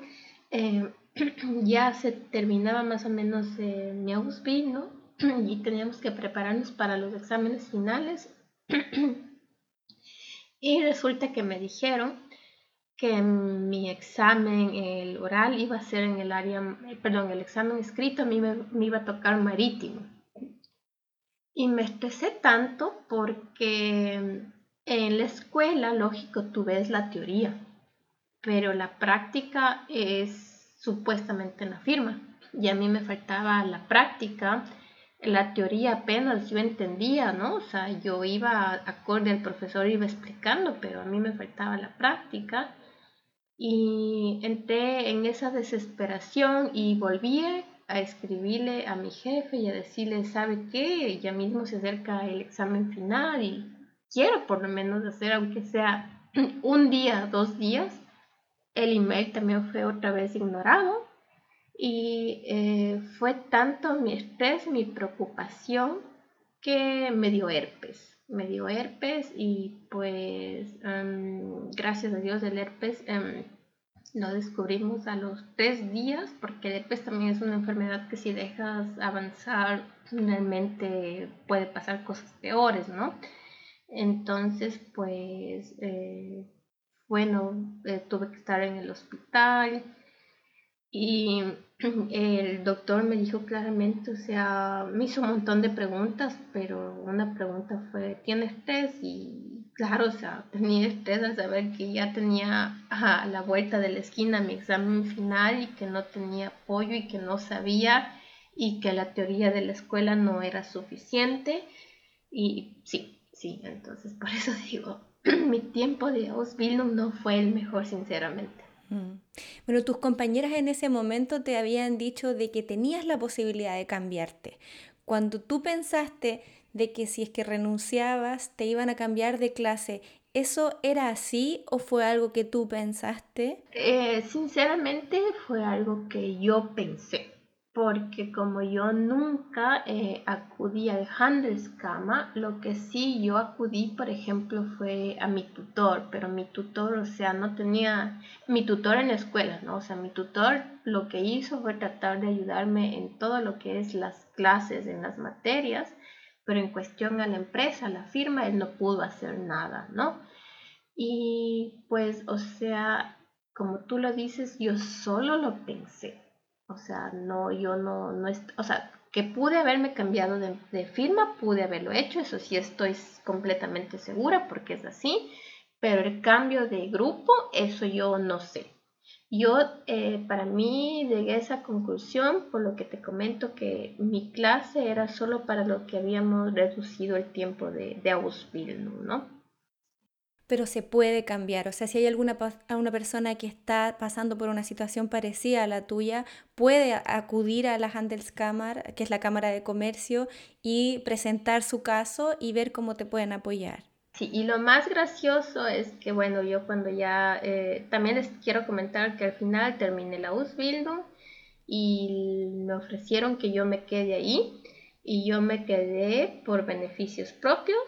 eh, ya se terminaba más o menos eh, mi Ausbildung, ¿no? Y teníamos que prepararnos para los exámenes finales. Y resulta que me dijeron que mi examen, el oral, iba a ser en el área, eh, perdón, el examen escrito a mí me, iba a tocar marítimo. Y me estresé tanto porque en la escuela, lógico, tú ves la teoría, pero la práctica es supuestamente en la firma. Y a mí me faltaba la práctica la teoría apenas yo entendía, ¿no? O sea, yo iba acorde al profesor, iba explicando, pero a mí me faltaba la práctica. Y entré en esa desesperación y volví a escribirle a mi jefe y a decirle, ¿sabe qué? Ya mismo se acerca el examen final y quiero por lo menos hacer, aunque sea un día, dos días. El email también fue otra vez ignorado y eh, fue tanto mi estrés, mi preocupación, que me dio herpes. Me dio herpes y pues em, gracias a Dios el herpes em, lo descubrimos a los tres días porque el herpes también es una enfermedad que si dejas avanzar realmente puede pasar cosas peores, ¿no? Entonces pues eh, bueno, eh, tuve que estar en el hospital y el doctor me dijo claramente, o sea, me hizo un montón de preguntas, pero una pregunta fue, ¿tienes estrés? Y claro, o sea, tenía estrés al saber que ya tenía a la vuelta de la esquina mi examen final y que no tenía apoyo y que no sabía y que la teoría de la escuela no era suficiente. Y sí, sí, entonces por eso digo, mi tiempo de Ausbildung no fue el mejor, sinceramente. Mm. Bueno, tus compañeras en ese momento te habían dicho de que tenías la posibilidad de cambiarte. Cuando tú pensaste de que si es que renunciabas te iban a cambiar de clase, ¿eso era así o fue algo que tú pensaste? Eh, sinceramente fue algo que yo pensé porque como yo nunca eh, acudí al Handelskammer, lo que sí yo acudí, por ejemplo, fue a mi tutor, pero mi tutor, o sea, no tenía mi tutor en la escuela, ¿no? O sea, mi tutor lo que hizo fue tratar de ayudarme en todo lo que es las clases, en las materias, pero en cuestión a la empresa, a la firma, él no pudo hacer nada, ¿no? Y pues, o sea, como tú lo dices, yo solo lo pensé o sea, no, yo no, no, o sea, que pude haberme cambiado de, firma, pude haberlo hecho, eso sí estoy completamente segura porque es así, pero el cambio de grupo, eso yo no sé. Yo, eh, para mí, llegué a esa conclusión por lo que te comento que mi clase era solo para lo que habíamos reducido el tiempo de, de Ausbildung, ¿no? Pero se puede cambiar. O sea, si hay alguna una persona que está pasando por una situación parecida a la tuya, puede acudir a la Handelskammer, que es la Cámara de Comercio, y presentar su caso y ver cómo te pueden apoyar. Sí, y lo más gracioso es que, bueno, yo cuando ya, eh, también les quiero comentar que al final terminé la Ausbildung y me ofrecieron que yo me quede ahí y yo me quedé por beneficios propios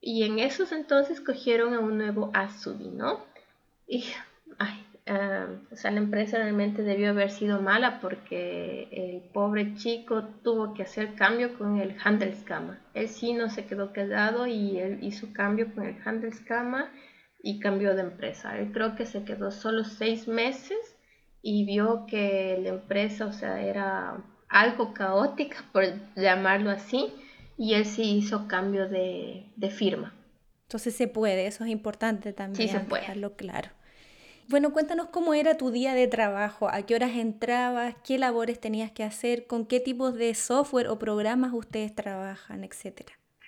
y en esos entonces cogieron a un nuevo Azubi, ¿no? Y, ay, o sea, la empresa realmente debió haber sido mala porque el pobre chico tuvo que hacer cambio con el Handelskammer. Él sí no se quedó quedado y él hizo cambio con el Handelskammer y cambió de empresa. Él creo que se quedó solo seis meses y vio que la empresa, o sea, era algo caótica, por llamarlo así, y él sí hizo cambio de, firma. Entonces se puede, eso es importante también. Sí, se puede. Dejarlo claro. Bueno, cuéntanos cómo era tu día de trabajo, a qué horas entrabas, qué labores tenías que hacer, con qué tipos de software o programas ustedes trabajan.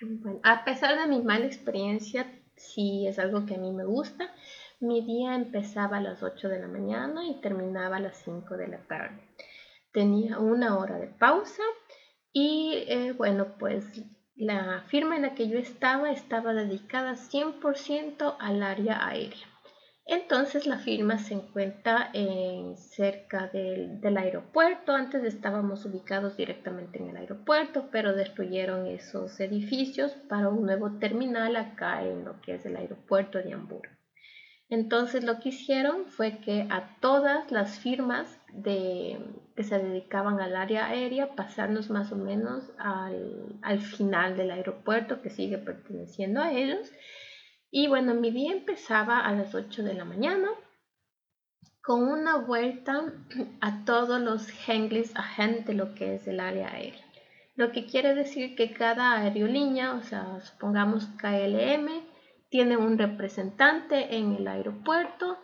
Bueno, a pesar de mi mala experiencia, sí es algo que a mí me gusta. Mi día empezaba a las 8 de la mañana y terminaba a las 5 de la tarde. Tenía una hora de pausa y eh, bueno, pues la firma en la que yo estaba estaba dedicada 100% al área aérea. Entonces la firma se encuentra en, cerca del, del, aeropuerto. Antes estábamos ubicados directamente en el aeropuerto, pero destruyeron esos edificios para un nuevo terminal acá en lo que es el aeropuerto de Hamburgo. Entonces lo que hicieron fue que a todas las firmas de, que se dedicaban al área aérea pasarnos más o menos al, al final del aeropuerto que sigue perteneciendo a ellos. Y bueno, mi día empezaba a las 8 de la mañana con una vuelta a todos los Henglis agentes de lo que es el área aérea. Lo que quiere decir que cada aerolínea, o sea, supongamos KLM, tiene un representante en el aeropuerto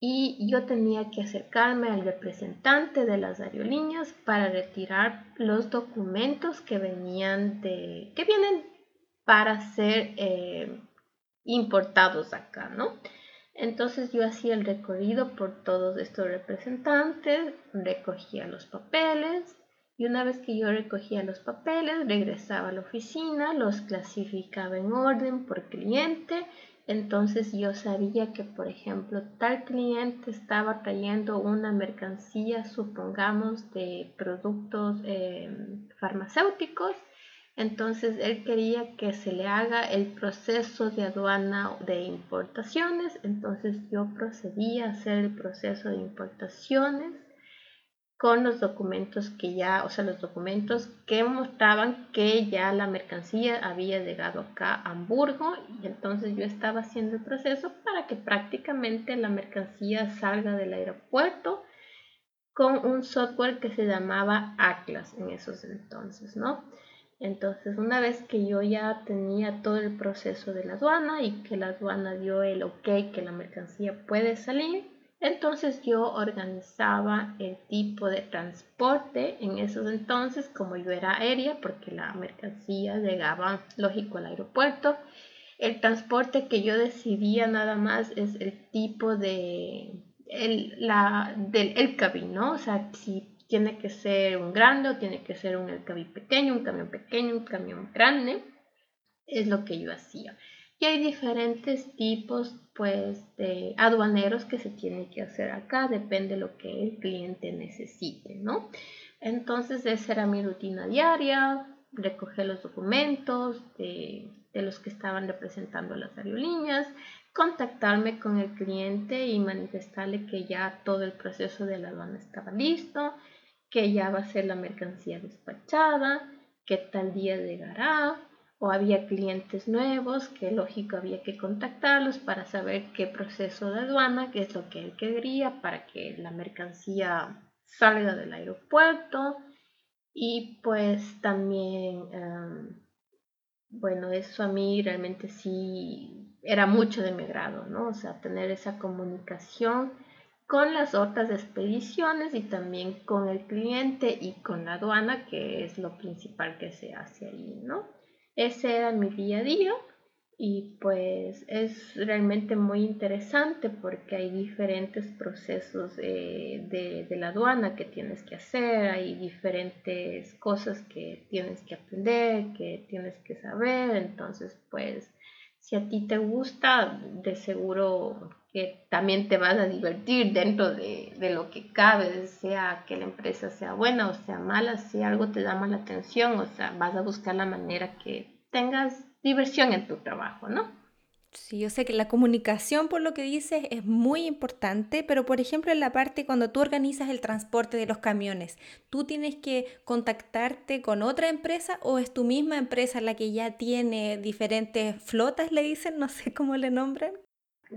y yo tenía que acercarme al representante de las aerolíneas para retirar los documentos que venían de que vienen para ser eh, importados acá, ¿no? Entonces yo hacía el recorrido por todos estos representantes, recogía los papeles, y una vez que yo recogía los papeles, regresaba a la oficina, los clasificaba en orden por cliente. Entonces yo sabía que, por ejemplo, tal cliente estaba trayendo una mercancía, supongamos, de productos em, farmacéuticos. Entonces él quería que se le haga el proceso de aduana de importaciones. Entonces yo procedía a hacer el proceso de importaciones con los documentos que ya, o sea, los documentos que mostraban que ya la mercancía había llegado acá a Hamburgo y entonces yo estaba haciendo el proceso para que prácticamente la mercancía salga del aeropuerto con un software que se llamaba Atlas en esos entonces, ¿no? Entonces, una vez que yo ya tenía todo el proceso de la aduana y que la aduana dio el ok que la mercancía puede salir, entonces yo organizaba el tipo de transporte en esos entonces, como yo era aérea, porque la mercancía llegaba, lógico, al aeropuerto. El transporte que yo decidía nada más es el tipo de, el, la, del el cabin, ¿no? O sea, si tiene que ser un grande o tiene que ser un el pequeño, un camión pequeño, un camión grande, es lo que yo hacía. Y hay diferentes tipos pues de aduaneros que se tienen que hacer acá, depende de lo que el cliente necesite, ¿no? Entonces esa era mi rutina diaria, recoger los documentos de, de los que estaban representando las aerolíneas, contactarme con el cliente y manifestarle que ya todo el proceso de la aduana estaba listo, que ya va a ser la mercancía despachada, que tal día llegará, o había clientes nuevos que lógico había que contactarlos para saber qué proceso de aduana, qué es lo que él quería para que la mercancía salga del aeropuerto y pues también, em, bueno, eso a mí realmente sí era mucho de mi grado, ¿no? O sea, tener esa comunicación con las otras expediciones y también con el cliente y con la aduana, que es lo principal que se hace ahí, ¿no? Ese era mi día a día y pues es realmente muy interesante porque hay diferentes procesos de, la aduana que tienes que hacer, hay diferentes cosas que tienes que aprender, que tienes que saber, entonces pues si a ti te gusta, de seguro que también te vas a divertir dentro de, de, lo que cabe, sea que la empresa sea buena o sea mala, si algo te llama la atención, o sea, vas a buscar la manera que tengas diversión en tu trabajo, ¿no? Sí, yo sé que la comunicación, por lo que dices, es muy importante, pero por ejemplo en la parte cuando tú organizas el transporte de los camiones, ¿tú tienes que contactarte con otra empresa o es tu misma empresa la que ya tiene diferentes flotas, le dicen, no sé cómo le nombran?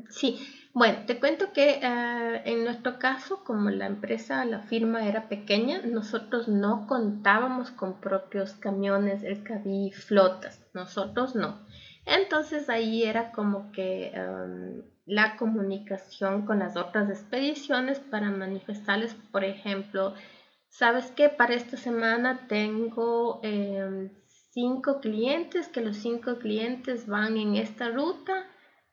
Sí, bueno, te cuento que eh, en nuestro caso, como la empresa, la firma era pequeña, nosotros no contábamos con propios camiones, el cabí, flotas, nosotros no. Entonces ahí era como que em, la comunicación con las otras expediciones para manifestarles, por ejemplo, ¿sabes qué? Para esta semana tengo em, cinco clientes, que los cinco clientes van en esta ruta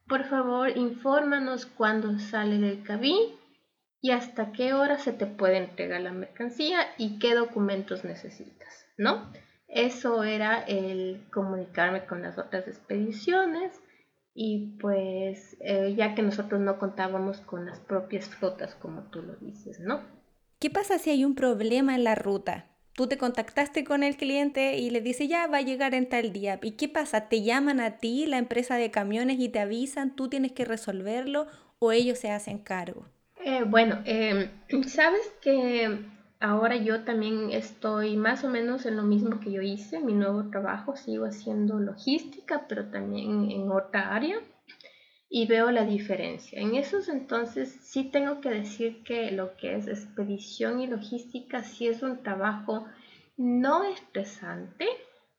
por favor, infórmanos cuándo sale del cabín y hasta qué hora se te puede entregar la mercancía y qué documentos necesitas, ¿no? Eso era el comunicarme con las otras expediciones y pues eh, ya que nosotros no contábamos con las propias flotas como tú lo dices, ¿no? ¿Qué pasa si hay un problema en la ruta? Tú te contactaste con el cliente y le dices, ya va a llegar en tal día. ¿Y qué pasa? ¿Te llaman a ti, la empresa de camiones, y te avisan? ¿Tú tienes que resolverlo o ellos se hacen cargo? Eh, bueno, em, sabes que ahora yo también estoy más o menos en lo mismo que yo hice, mi nuevo trabajo, sigo haciendo logística, pero también en otra área y veo la diferencia. En esos entonces sí tengo que decir que lo que es expedición y logística sí es un trabajo no estresante,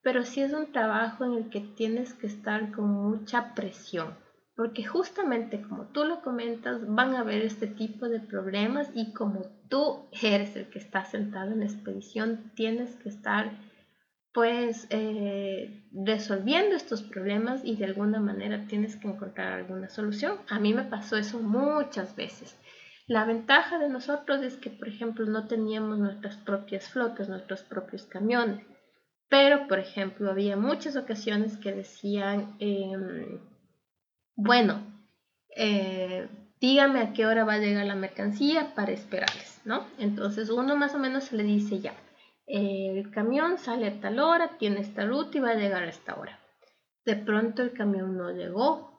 pero sí es un trabajo en el que tienes que estar con mucha presión, porque justamente como tú lo comentas, van a haber este tipo de problemas y como tú eres el que está sentado en la expedición, tienes que estar pues eh, resolviendo estos problemas y de alguna manera tienes que encontrar alguna solución. A mí me pasó eso muchas veces. La ventaja de nosotros es que, por ejemplo, no teníamos nuestras propias flotas, nuestros propios camiones. Pero, por ejemplo, había muchas ocasiones que decían, em, bueno, eh, dígame a qué hora va a llegar la mercancía para esperarles, ¿no? Entonces uno más o menos se le dice ya, el camión sale a tal hora, tiene esta ruta y va a llegar a esta hora. De pronto el camión no llegó,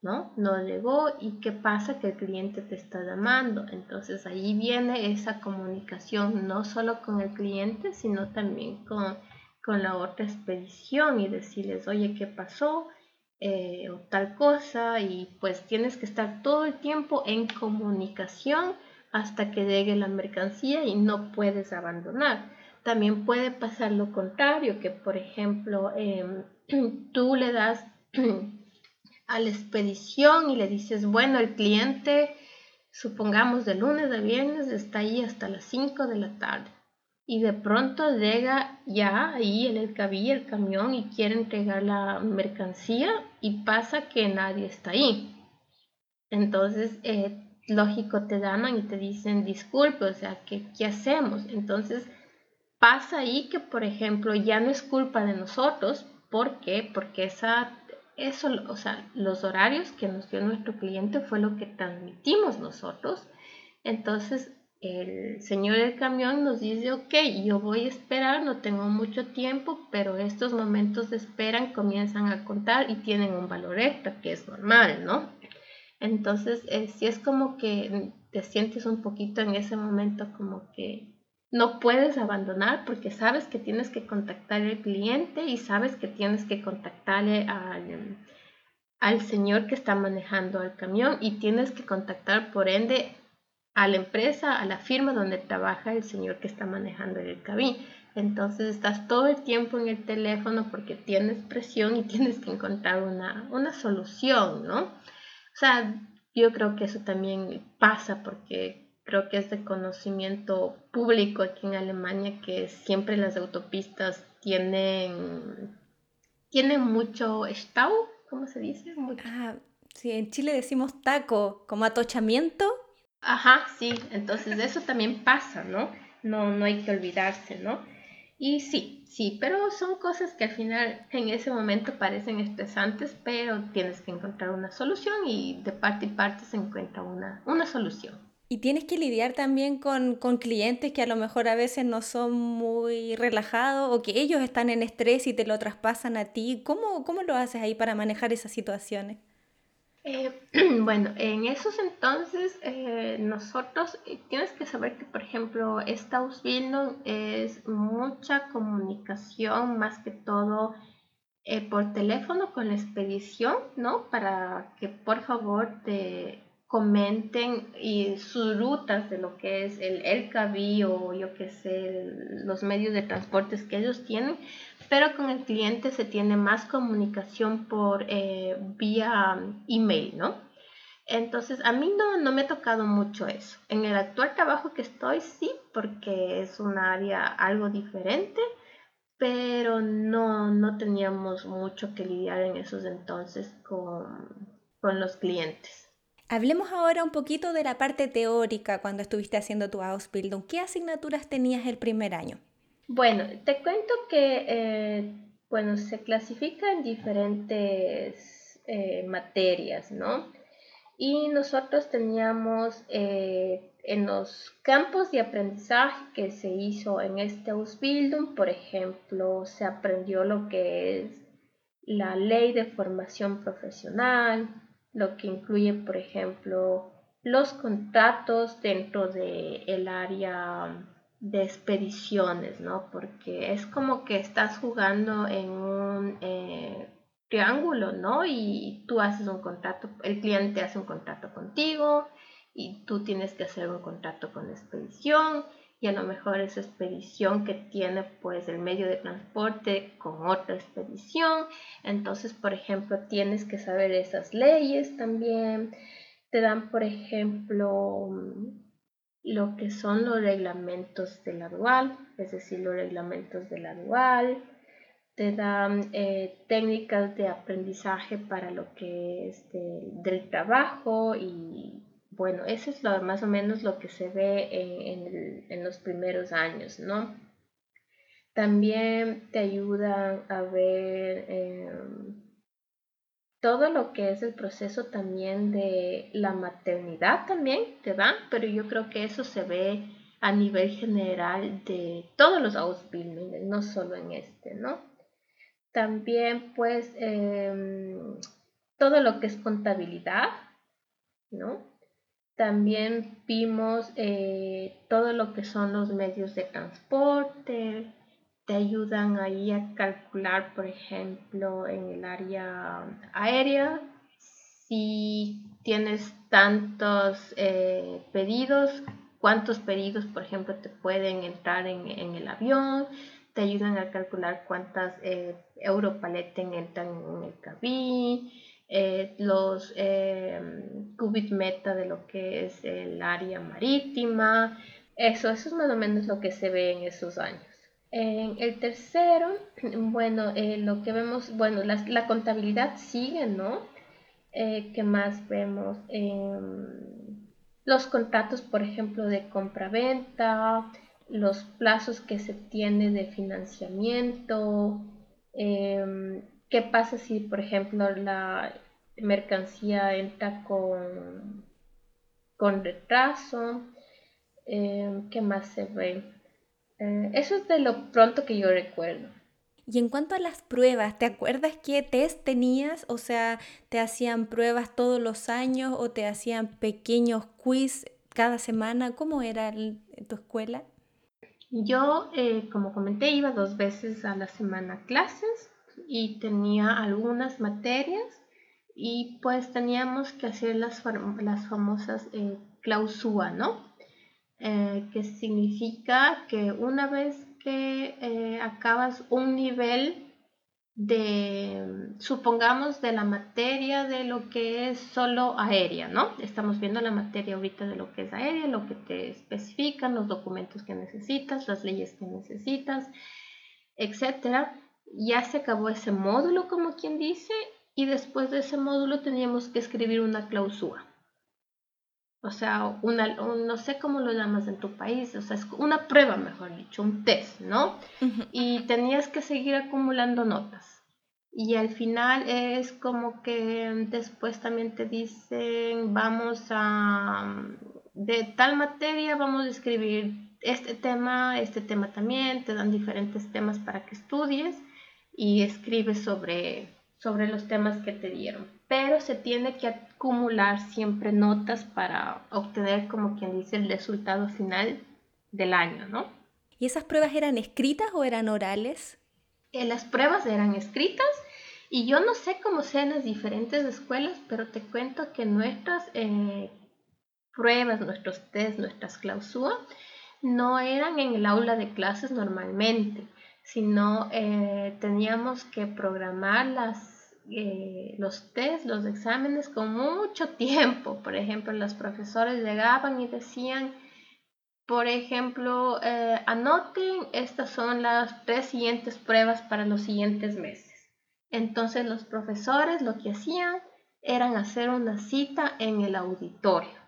¿no? No llegó y qué pasa que el cliente te está llamando. Entonces ahí viene esa comunicación no solo con el cliente, sino también con, con la otra expedición y decirles, oye, ¿qué pasó? Eh, o tal cosa y pues tienes que estar todo el tiempo en comunicación hasta que llegue la mercancía y no puedes abandonar. También puede pasar lo contrario, que por ejemplo em, tú le das a la expedición y le dices, bueno, el cliente, supongamos de lunes a viernes, está ahí hasta las 5 de la tarde. Y de pronto llega ya ahí en el cabí el camión y quiere entregar la mercancía y pasa que nadie está ahí. Entonces, eh, lógico, te llaman y te dicen, disculpe, o sea, ¿qué, qué hacemos? Entonces, pasa ahí que, por ejemplo, ya no es culpa de nosotros. ¿Por qué? Porque esa, eso, o sea, los horarios que nos dio nuestro cliente fue lo que transmitimos nosotros. Entonces, el señor del camión nos dice, ok, yo voy a esperar, no tengo mucho tiempo, pero estos momentos de espera comienzan a contar y tienen un valor extra, que es normal, ¿no? Entonces, eh, si es como que te sientes un poquito en ese momento como que no puedes abandonar porque sabes que tienes que contactar al cliente y sabes que tienes que contactarle al, al señor que está manejando el camión y tienes que contactar por ende a la empresa, a la firma donde trabaja el señor que está manejando el camión. Entonces estás todo el tiempo en el teléfono porque tienes presión y tienes que encontrar una, una solución, ¿no? O sea, yo creo que eso también pasa porque creo que es de conocimiento público aquí en Alemania que siempre las autopistas tienen, tienen mucho stau, ¿cómo se dice? Ah, sí, en Chile decimos taco, como atochamiento. Ajá, sí, entonces eso también pasa, ¿no? No, no hay que olvidarse, ¿no? Y sí, sí, pero son cosas que al final en ese momento parecen estresantes, pero tienes que encontrar una solución y de parte y parte se encuentra una, una solución. Y tienes que lidiar también con, clientes que a lo mejor a veces no son muy relajados o que ellos están en estrés y te lo traspasan a ti. ¿Cómo, cómo lo haces ahí para manejar esas situaciones? Eh, bueno, en esos entonces eh, nosotros eh, tienes que saber que, por ejemplo, esta Ausbildung es mucha comunicación, más que todo por teléfono con la expedición, ¿no? Para que por favor te comenten y sus rutas de lo que es el, el o yo que sé, los medios de transportes que ellos tienen, pero con el cliente se tiene más comunicación por eh, vía email, ¿no? Entonces, a mí no, no me ha tocado mucho eso. En el actual trabajo que estoy, sí, porque es un área algo diferente, pero no, no teníamos mucho que lidiar en esos entonces con, con los clientes. Hablemos ahora un poquito de la parte teórica cuando estuviste haciendo tu Ausbildung. ¿Qué asignaturas tenías el primer año? Bueno, te cuento que eh, bueno, se clasifica en diferentes eh, materias, ¿no? Y nosotros teníamos eh, en los campos de aprendizaje que se hizo en este Ausbildung, por ejemplo, se aprendió lo que es la ley de formación profesional, lo que incluye, por ejemplo, los contratos dentro del el área de expediciones, ¿no? Porque es como que estás jugando en un eh, triángulo, ¿no? Y tú haces un contrato, el cliente hace un contrato contigo y tú tienes que hacer un contrato con la expedición y a lo mejor esa expedición que tiene pues el medio de transporte con otra expedición. Entonces, por ejemplo, tienes que saber esas leyes también. Te dan, por ejemplo, lo que son los reglamentos de la dual, es decir, los reglamentos de la dual. Te dan eh, técnicas de aprendizaje para lo que es del trabajo y bueno, eso es lo, más o menos lo que se ve en, los primeros años, ¿no? También te ayudan a ver em, todo lo que es el proceso también de la maternidad también te dan, pero yo creo que eso se ve a nivel general de todos los Ausbildungen, no solo en este, ¿no? También pues em, todo lo que es contabilidad, ¿no? También vimos eh, todo lo que son los medios de transporte, te ayudan ahí a calcular, por ejemplo, en el área aérea, si tienes tantos eh, pedidos, cuántos pedidos, por ejemplo, te pueden entrar en, el avión, te ayudan a calcular cuántas eh, entran en el cabin, eh, los eh, qubit meta de lo que es el área marítima. Eso, eso es más o menos lo que se ve en esos años. En el tercero, bueno, eh, lo que vemos, bueno, la, contabilidad sigue, ¿no? Eh, ¿Qué más vemos? los contratos, por ejemplo, de compra-venta, los plazos que se tiene de financiamiento, em, ¿Qué pasa si, por ejemplo, la mercancía entra con, con retraso? Eh, ¿Qué más se ve? Eh, eso es de lo pronto que yo recuerdo. Y en cuanto a las pruebas, ¿te acuerdas qué test tenías? O sea, ¿te hacían pruebas todos los años o te hacían pequeños quiz cada semana? ¿Cómo era tu escuela? Yo, eh, como comenté, iba dos veces a la semana a clases y tenía algunas materias y pues teníamos que hacer las, las famosas eh, ¿no? Eh, que significa que una vez que eh, acabas un nivel de, supongamos, de la materia de lo que es solo aérea, ¿no? Estamos viendo la materia ahorita de lo que es aérea, lo que te especifican, los documentos que necesitas, las leyes que necesitas, etcétera ya se acabó ese módulo, como quien dice, y después de ese módulo teníamos que escribir una clausura. O sea, una, no sé cómo lo llamas en tu país, o sea, es una prueba, mejor dicho, un test, ¿no? Y tenías que seguir acumulando notas. Y al final es como que después también te dicen, vamos a, de tal materia vamos a escribir este tema, este tema también, te dan diferentes temas para que estudies y escribes sobre, sobre los temas que te dieron. Pero se tiene que acumular siempre notas para obtener, como quien dice, el resultado final del año, ¿no? ¿Y esas pruebas eran escritas o eran orales? Eh, las pruebas eran escritas y yo no sé cómo sean las diferentes escuelas, pero te cuento que nuestras eh, pruebas, nuestros test, nuestras clausuras, no eran en el aula de clases normalmente sino eh, teníamos que programar las, eh, los test, los exámenes con mucho tiempo. Por ejemplo, los profesores llegaban y decían, por ejemplo, eh, anoten, estas son las tres siguientes pruebas para los siguientes meses. Entonces los profesores lo que hacían eran hacer una cita en el auditorio.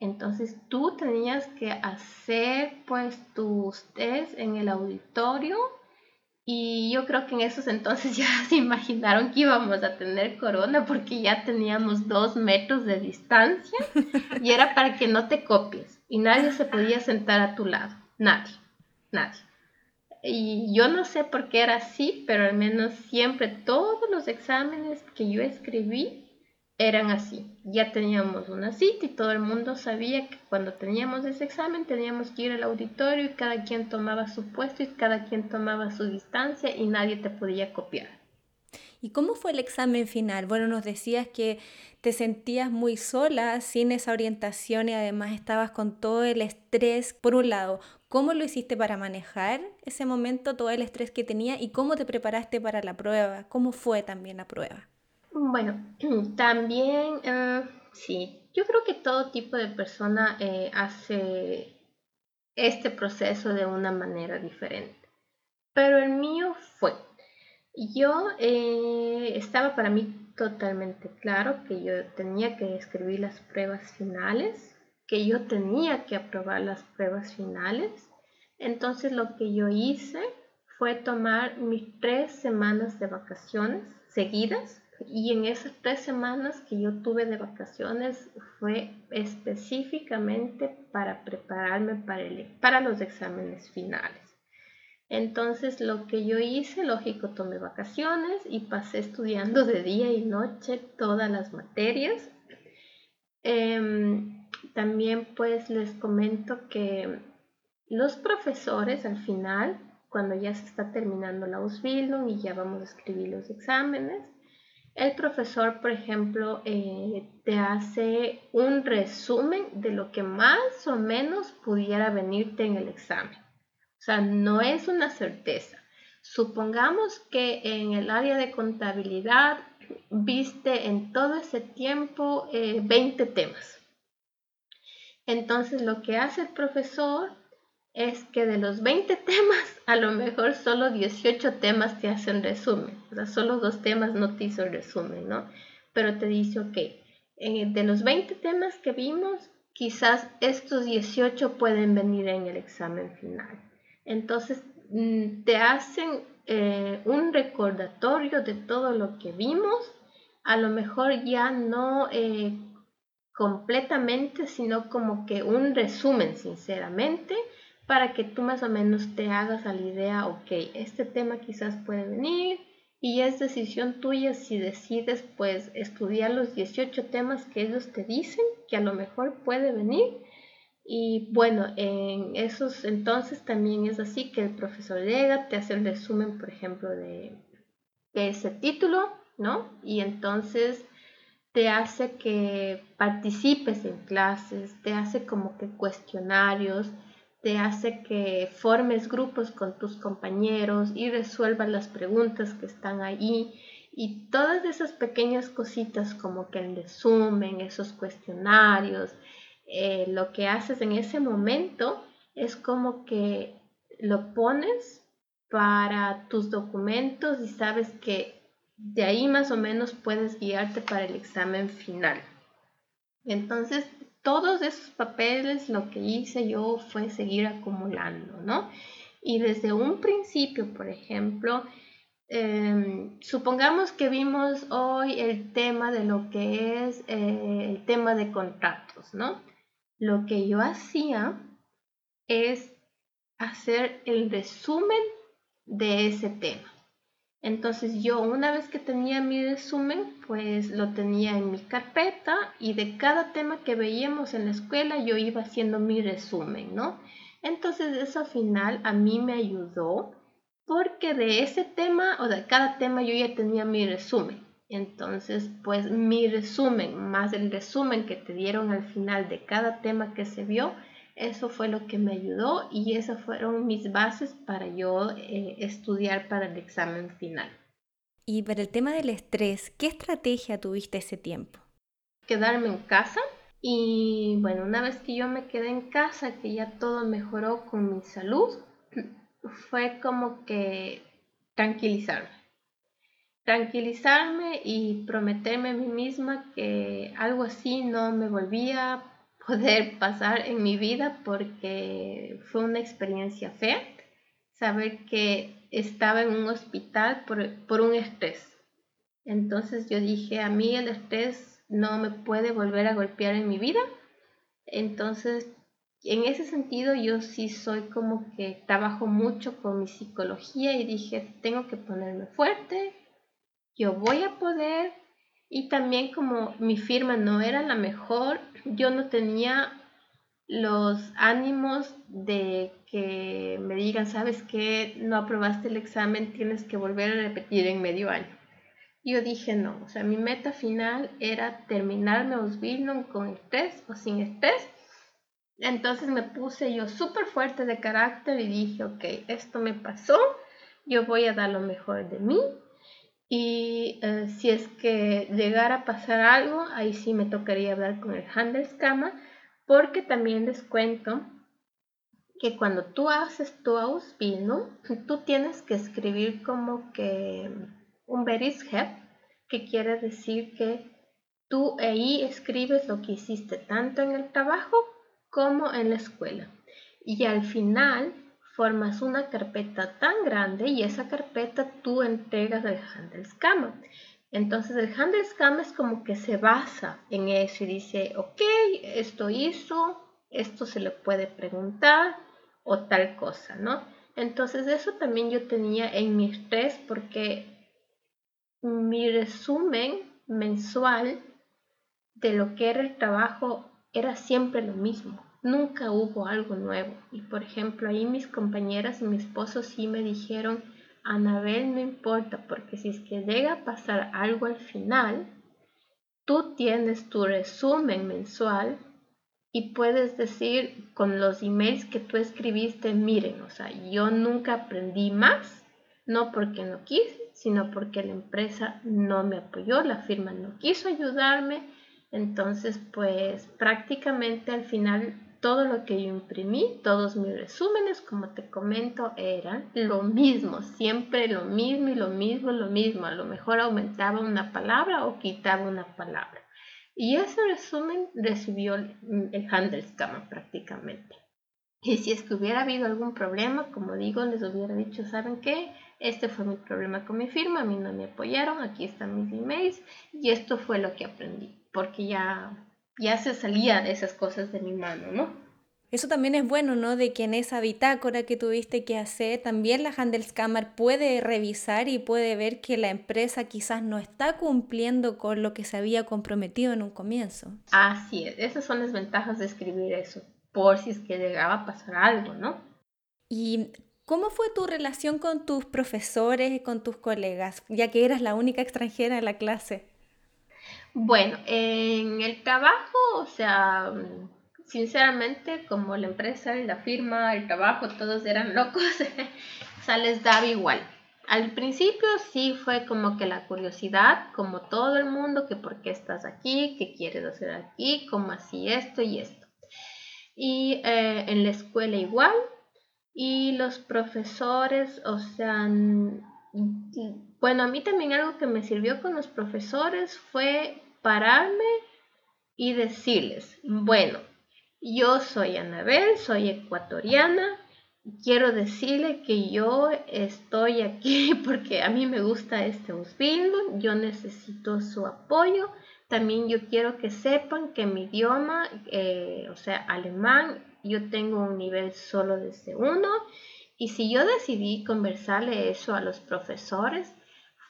Entonces tú tenías que hacer pues tus test en el auditorio y yo creo que en esos entonces ya se imaginaron que íbamos a tener corona porque ya teníamos dos metros de distancia y era para que no te copies y nadie se podía sentar a tu lado, nadie, nadie. Y yo no sé por qué era así, pero al menos siempre todos los exámenes que yo escribí eran así. Ya teníamos una cita y todo el mundo sabía que cuando teníamos ese examen teníamos que ir al auditorio y cada quien tomaba su puesto y cada quien tomaba su distancia y nadie te podía copiar. ¿Y cómo fue el examen final? Bueno, nos decías que te sentías muy sola, sin esa orientación y además estabas con todo el estrés. Por un lado, ¿cómo lo hiciste para manejar ese momento, todo el estrés que tenía y cómo te preparaste para la prueba? ¿Cómo fue también la prueba? Bueno, también, eh, sí, yo creo que todo tipo de persona eh, hace este proceso de una manera diferente, pero el mío fue, yo eh, estaba para mí totalmente claro que yo tenía que escribir las pruebas finales, que yo tenía que aprobar las pruebas finales, entonces lo que yo hice fue tomar mis tres semanas de vacaciones seguidas y en esas tres semanas que yo tuve de vacaciones fue específicamente para prepararme para, para los exámenes finales. Entonces lo que yo hice, lógico, tomé vacaciones y pasé estudiando de día y noche todas las materias. Em, también pues les comento que los profesores al final, cuando ya se está terminando la Ausbildung y ya vamos a escribir los exámenes, el profesor, por ejemplo, eh, te hace un resumen de lo que más o menos pudiera venirte en el examen. O sea, no es una certeza. Supongamos que en el área de contabilidad viste en todo ese tiempo 20 eh, temas. Entonces lo que hace el profesor es que de los 20 temas, a lo mejor solo 18 temas te hacen resumen. O sea, solo dos temas no te hizo resumen, ¿no? Pero te dice, ok, eh, de los 20 temas que vimos, quizás estos 18 pueden venir en el examen final. Entonces, mm, te hacen eh, un recordatorio de todo lo que vimos. A lo mejor ya no eh, completamente, sino como que un resumen, sinceramente para que tú más o menos te hagas a la idea, ok, este tema quizás puede venir y es decisión tuya si decides pues estudiar los 18 temas que ellos te dicen que a lo mejor puede venir. Y bueno, en esos entonces también es así que el profesor llega, te hace el resumen, por ejemplo, de, de ese título, ¿no? Y entonces te hace que participes en clases, te hace como que cuestionarios, te hace que formes grupos con tus compañeros y resuelvas las preguntas que están ahí. Y todas esas pequeñas cositas como que el resumen, esos cuestionarios, eh, lo que haces en ese momento es como que lo pones para tus documentos y sabes que de ahí más o menos puedes guiarte para el examen final. Entonces, todos esos papeles lo que hice yo fue seguir acumulando, ¿no? Y desde un principio, por ejemplo, em, supongamos que vimos hoy el tema de lo que es eh, el tema de contratos, ¿no? Lo que yo hacía es hacer el resumen de ese tema. Entonces yo una vez que tenía mi resumen, pues lo tenía en mi carpeta y de cada tema que veíamos en la escuela yo iba haciendo mi resumen, ¿no? Entonces eso al final a mí me ayudó porque de ese tema o de cada tema yo ya tenía mi resumen. Entonces, pues mi resumen más el resumen que te dieron al final de cada tema que se vio, eso fue lo que me ayudó y esas fueron mis bases para yo eh, estudiar para el examen final. Y para el tema del estrés, ¿qué estrategia tuviste ese tiempo? Quedarme en casa y bueno, una vez que yo me quedé en casa, que ya todo mejoró con mi salud, fue como que tranquilizarme. Tranquilizarme y prometerme a mí misma que algo así no me volvía poder pasar en mi vida porque fue una experiencia fea. Saber que estaba en un hospital por, por un estrés. Entonces yo dije, a mí el estrés no me puede volver a golpear en mi vida. Entonces, en ese sentido yo sí soy como que trabajo mucho con mi psicología y dije, tengo que ponerme fuerte, yo voy a poder. Y también como mi firma no era la mejor, yo no tenía los ánimos de que me digan, sabes que no aprobaste el examen, tienes que volver a repetir en medio año. Yo dije no, o sea, mi meta final era terminarme Ausbildung con estrés o sin estrés. Entonces me puse yo súper fuerte de carácter y dije, ok, esto me pasó, yo voy a dar lo mejor de mí y eh, si es que llegara a pasar algo, ahí sí me tocaría hablar con el Handelskammer, porque también les cuento que cuando tú haces tu Ausbildung, tú tienes que escribir como que un Berischep, que quiere decir que tú ahí escribes lo que hiciste tanto en el trabajo como en la escuela. Y al final formas una carpeta tan grande y esa carpeta tú entregas al Handelskammer. Entonces el Handelskammer es como que se basa en eso y dice, ok, esto hizo, esto se le puede preguntar o tal cosa, ¿no? Entonces eso también yo tenía en mi estrés porque mi resumen mensual de lo que era el trabajo era siempre lo mismo nunca hubo algo nuevo. Y por ejemplo, ahí mis compañeras y mi esposo sí me dijeron, Anabel, no importa, porque si es que llega a pasar algo al final, tú tienes tu resumen mensual y puedes decir con los emails que tú escribiste, miren, o sea, yo nunca aprendí más, no porque no quise, sino porque la empresa no me apoyó, la firma no quiso ayudarme. Entonces, pues prácticamente al final todo lo que yo imprimí, todos mis resúmenes, como te comento, eran lo mismo, siempre lo mismo y lo mismo, lo mismo. A lo mejor aumentaba una palabra o quitaba una palabra. Y ese resumen recibió el Handelskammer prácticamente. Y si es que hubiera habido algún problema, como digo, les hubiera dicho, ¿saben qué? Este fue mi problema con mi firma, a mí no me apoyaron, aquí están mis emails y esto fue lo que aprendí, porque ya ya se salía de esas cosas de mi mano, ¿no? Eso también es bueno, ¿no? De que en esa bitácora que tuviste que hacer, también la Handelskammer puede revisar y puede ver que la empresa quizás no está cumpliendo con lo que se había comprometido en un comienzo. Así es, esas son las ventajas de escribir eso, por si es que llegaba a pasar algo, ¿no? ¿Y cómo fue tu relación con tus profesores y con tus colegas, ya que eras la única extranjera en la clase? Bueno, en el trabajo, o sea, sinceramente, como la empresa, la firma, el trabajo, todos eran locos, o sea, les daba igual. Al principio sí fue como que la curiosidad, como todo el mundo, que por qué estás aquí, qué quieres hacer aquí, cómo así esto y esto. Y eh, en la escuela igual. Y los profesores, o sea, bueno, a mí también algo que me sirvió con los profesores fue pararme y decirles, bueno, yo soy Anabel, soy ecuatoriana, quiero decirle que yo estoy aquí porque a mí me gusta este Ausbildung, yo necesito su apoyo. También yo quiero que sepan que mi idioma, eh, o sea, alemán, yo tengo un nivel solo de C1 y si yo decidí conversarle eso a los profesores,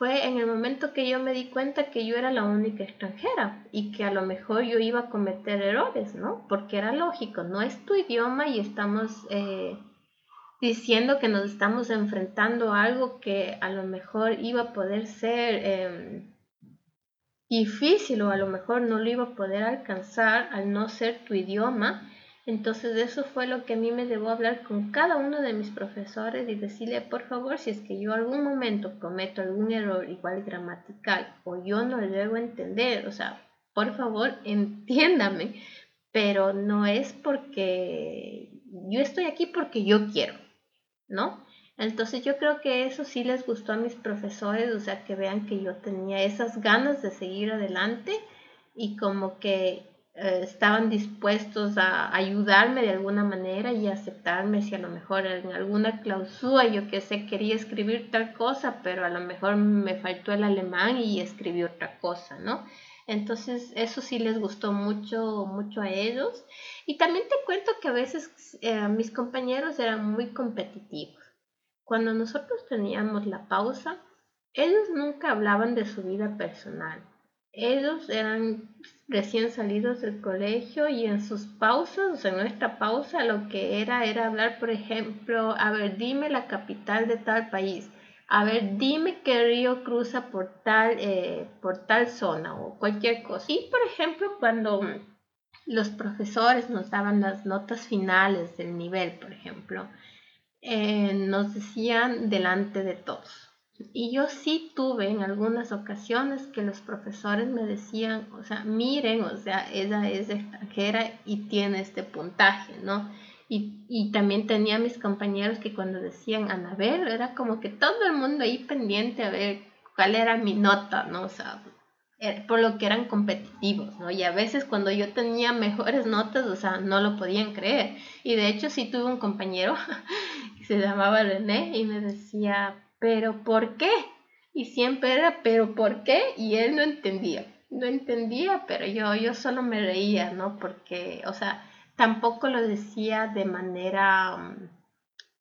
fue en el momento que yo me di cuenta que yo era la única extranjera y que a lo mejor yo iba a cometer errores, ¿no? Porque era lógico, no es tu idioma y estamos eh, diciendo que nos estamos enfrentando a algo que a lo mejor iba a poder ser em, difícil o a lo mejor no lo iba a poder alcanzar al no ser tu idioma entonces eso fue lo que a mí me debo hablar con cada uno de mis profesores y decirle, por favor, si es que yo algún momento cometo algún error igual gramatical o yo no lo debo entender, o sea, por favor, entiéndame, pero no es porque yo estoy aquí porque yo quiero, ¿no? Entonces yo creo que eso sí les gustó a mis profesores, o sea, que vean que yo tenía esas ganas de seguir adelante y como que eh, estaban dispuestos a ayudarme de alguna manera y aceptarme si a lo mejor en alguna clausura yo que sé quería escribir tal cosa, pero a lo mejor me faltó el alemán y escribí otra cosa, ¿no? Entonces eso sí les gustó mucho, mucho a ellos. Y también te cuento que a veces eh, mis compañeros eran muy competitivos. Cuando nosotros teníamos la pausa, ellos nunca hablaban de su vida personal ellos eran recién salidos del colegio y en sus pausas, en nuestra pausa, lo que era era hablar, por ejemplo, a ver, dime la capital de tal país, a ver, dime qué río cruza por tal, eh, por tal zona o cualquier cosa. Y, por ejemplo, cuando los profesores nos daban las notas finales del nivel, por ejemplo, eh, nos decían delante de todos y yo sí tuve en algunas ocasiones que los profesores me decían, o sea, miren, o sea, ella es extranjera y tiene este puntaje, ¿no? Y, y también tenía mis compañeros que cuando decían Anabel, era como que todo el mundo ahí pendiente a ver cuál era mi nota, ¿no? O sea, er, por lo que eran competitivos, ¿no? Y a veces cuando yo tenía mejores notas, o sea, no lo podían creer. Y de hecho sí tuve un compañero que se llamaba René y me decía, pero ¿por qué? Y siempre era, pero ¿por qué? Y él no entendía. No entendía, pero yo, yo solo me reía, ¿no? Porque, o sea, tampoco lo decía de manera mm,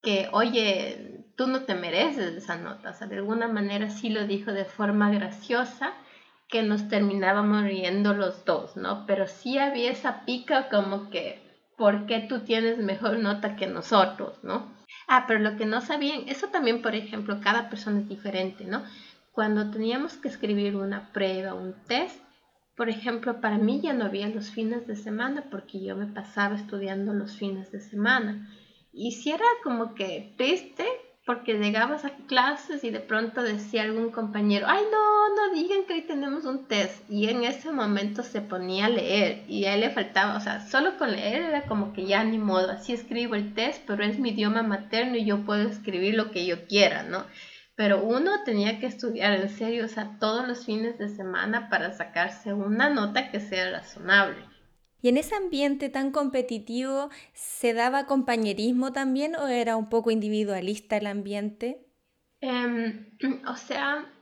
que, oye, tú no te mereces esa nota. O sea, de alguna manera sí lo dijo de forma graciosa que nos terminábamos riendo los dos, ¿no? Pero sí había esa pica como que, ¿por qué tú tienes mejor nota que nosotros, ¿no? Ah, pero lo que no sabían, eso también, por ejemplo, cada persona es diferente, ¿no? Cuando teníamos que escribir una prueba, un test, por ejemplo, para mí ya no había los fines de semana porque yo me pasaba estudiando los fines de semana. Y si era como que triste porque llegabas a clases y de pronto decía algún compañero, ay no, no digan que hoy tenemos un test. Y en ese momento se ponía a leer y a él le faltaba, o sea, solo con leer era como que ya ni modo, así escribo el test, pero es mi idioma materno y yo puedo escribir lo que yo quiera, ¿no? Pero uno tenía que estudiar en serio, o sea, todos los fines de semana para sacarse una nota que sea razonable. ¿Y en ese ambiente tan competitivo se daba compañerismo también o era un poco individualista el ambiente? Em, o sea,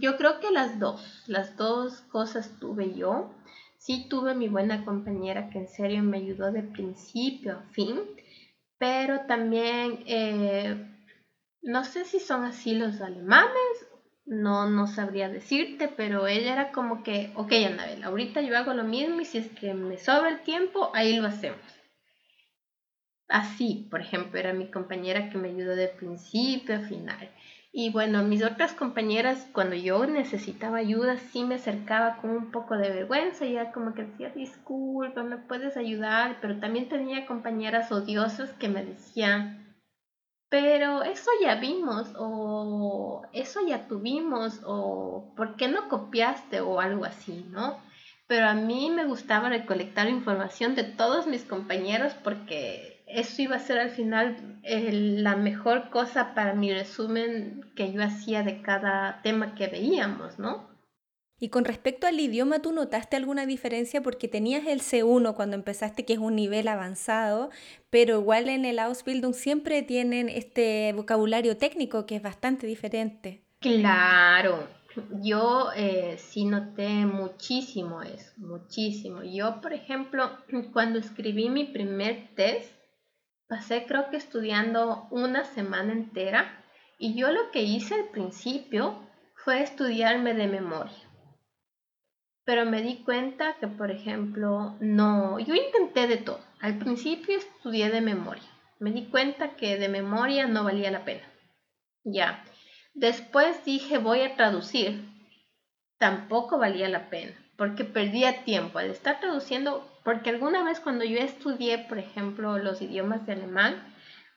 yo creo que las dos, las dos cosas tuve yo. Sí tuve mi buena compañera que en serio me ayudó de principio a fin, pero también eh, no sé si son así los alemanes no, no sabría decirte, pero ella era como que, ok, Anabel, ahorita yo hago lo mismo y si es que me sobra el tiempo, ahí lo hacemos. Así, por ejemplo, era mi compañera que me ayudó de principio a final. Y bueno, mis otras compañeras, cuando yo necesitaba ayuda, sí me acercaba con un poco de vergüenza y era como que decía, disculpa, me puedes ayudar, pero también tenía compañeras odiosas que me decían, pero eso ya vimos o eso ya tuvimos o ¿por qué no copiaste o algo así, ¿no? Pero a mí me gustaba recolectar información de todos mis compañeros porque eso iba a ser al final la mejor cosa para mi resumen que yo hacía de cada tema que veíamos, ¿no? Y con respecto al idioma, ¿tú notaste alguna diferencia? Porque tenías el C1 cuando empezaste, que es un nivel avanzado, pero igual en el Ausbildung siempre tienen este vocabulario técnico que es bastante diferente. Claro, yo eh, sí noté muchísimo eso, muchísimo. Yo, por ejemplo, cuando escribí mi primer test, pasé creo que estudiando una semana entera y yo lo que hice al principio fue estudiarme de memoria pero me di cuenta que, por ejemplo, no, yo intenté de todo. Al principio estudié de memoria. Me di cuenta que de memoria no valía la pena. Ya. Después dije, voy a traducir. Tampoco valía la pena, porque perdía tiempo al estar traduciendo, porque alguna vez cuando yo estudié, por ejemplo, los idiomas de alemán,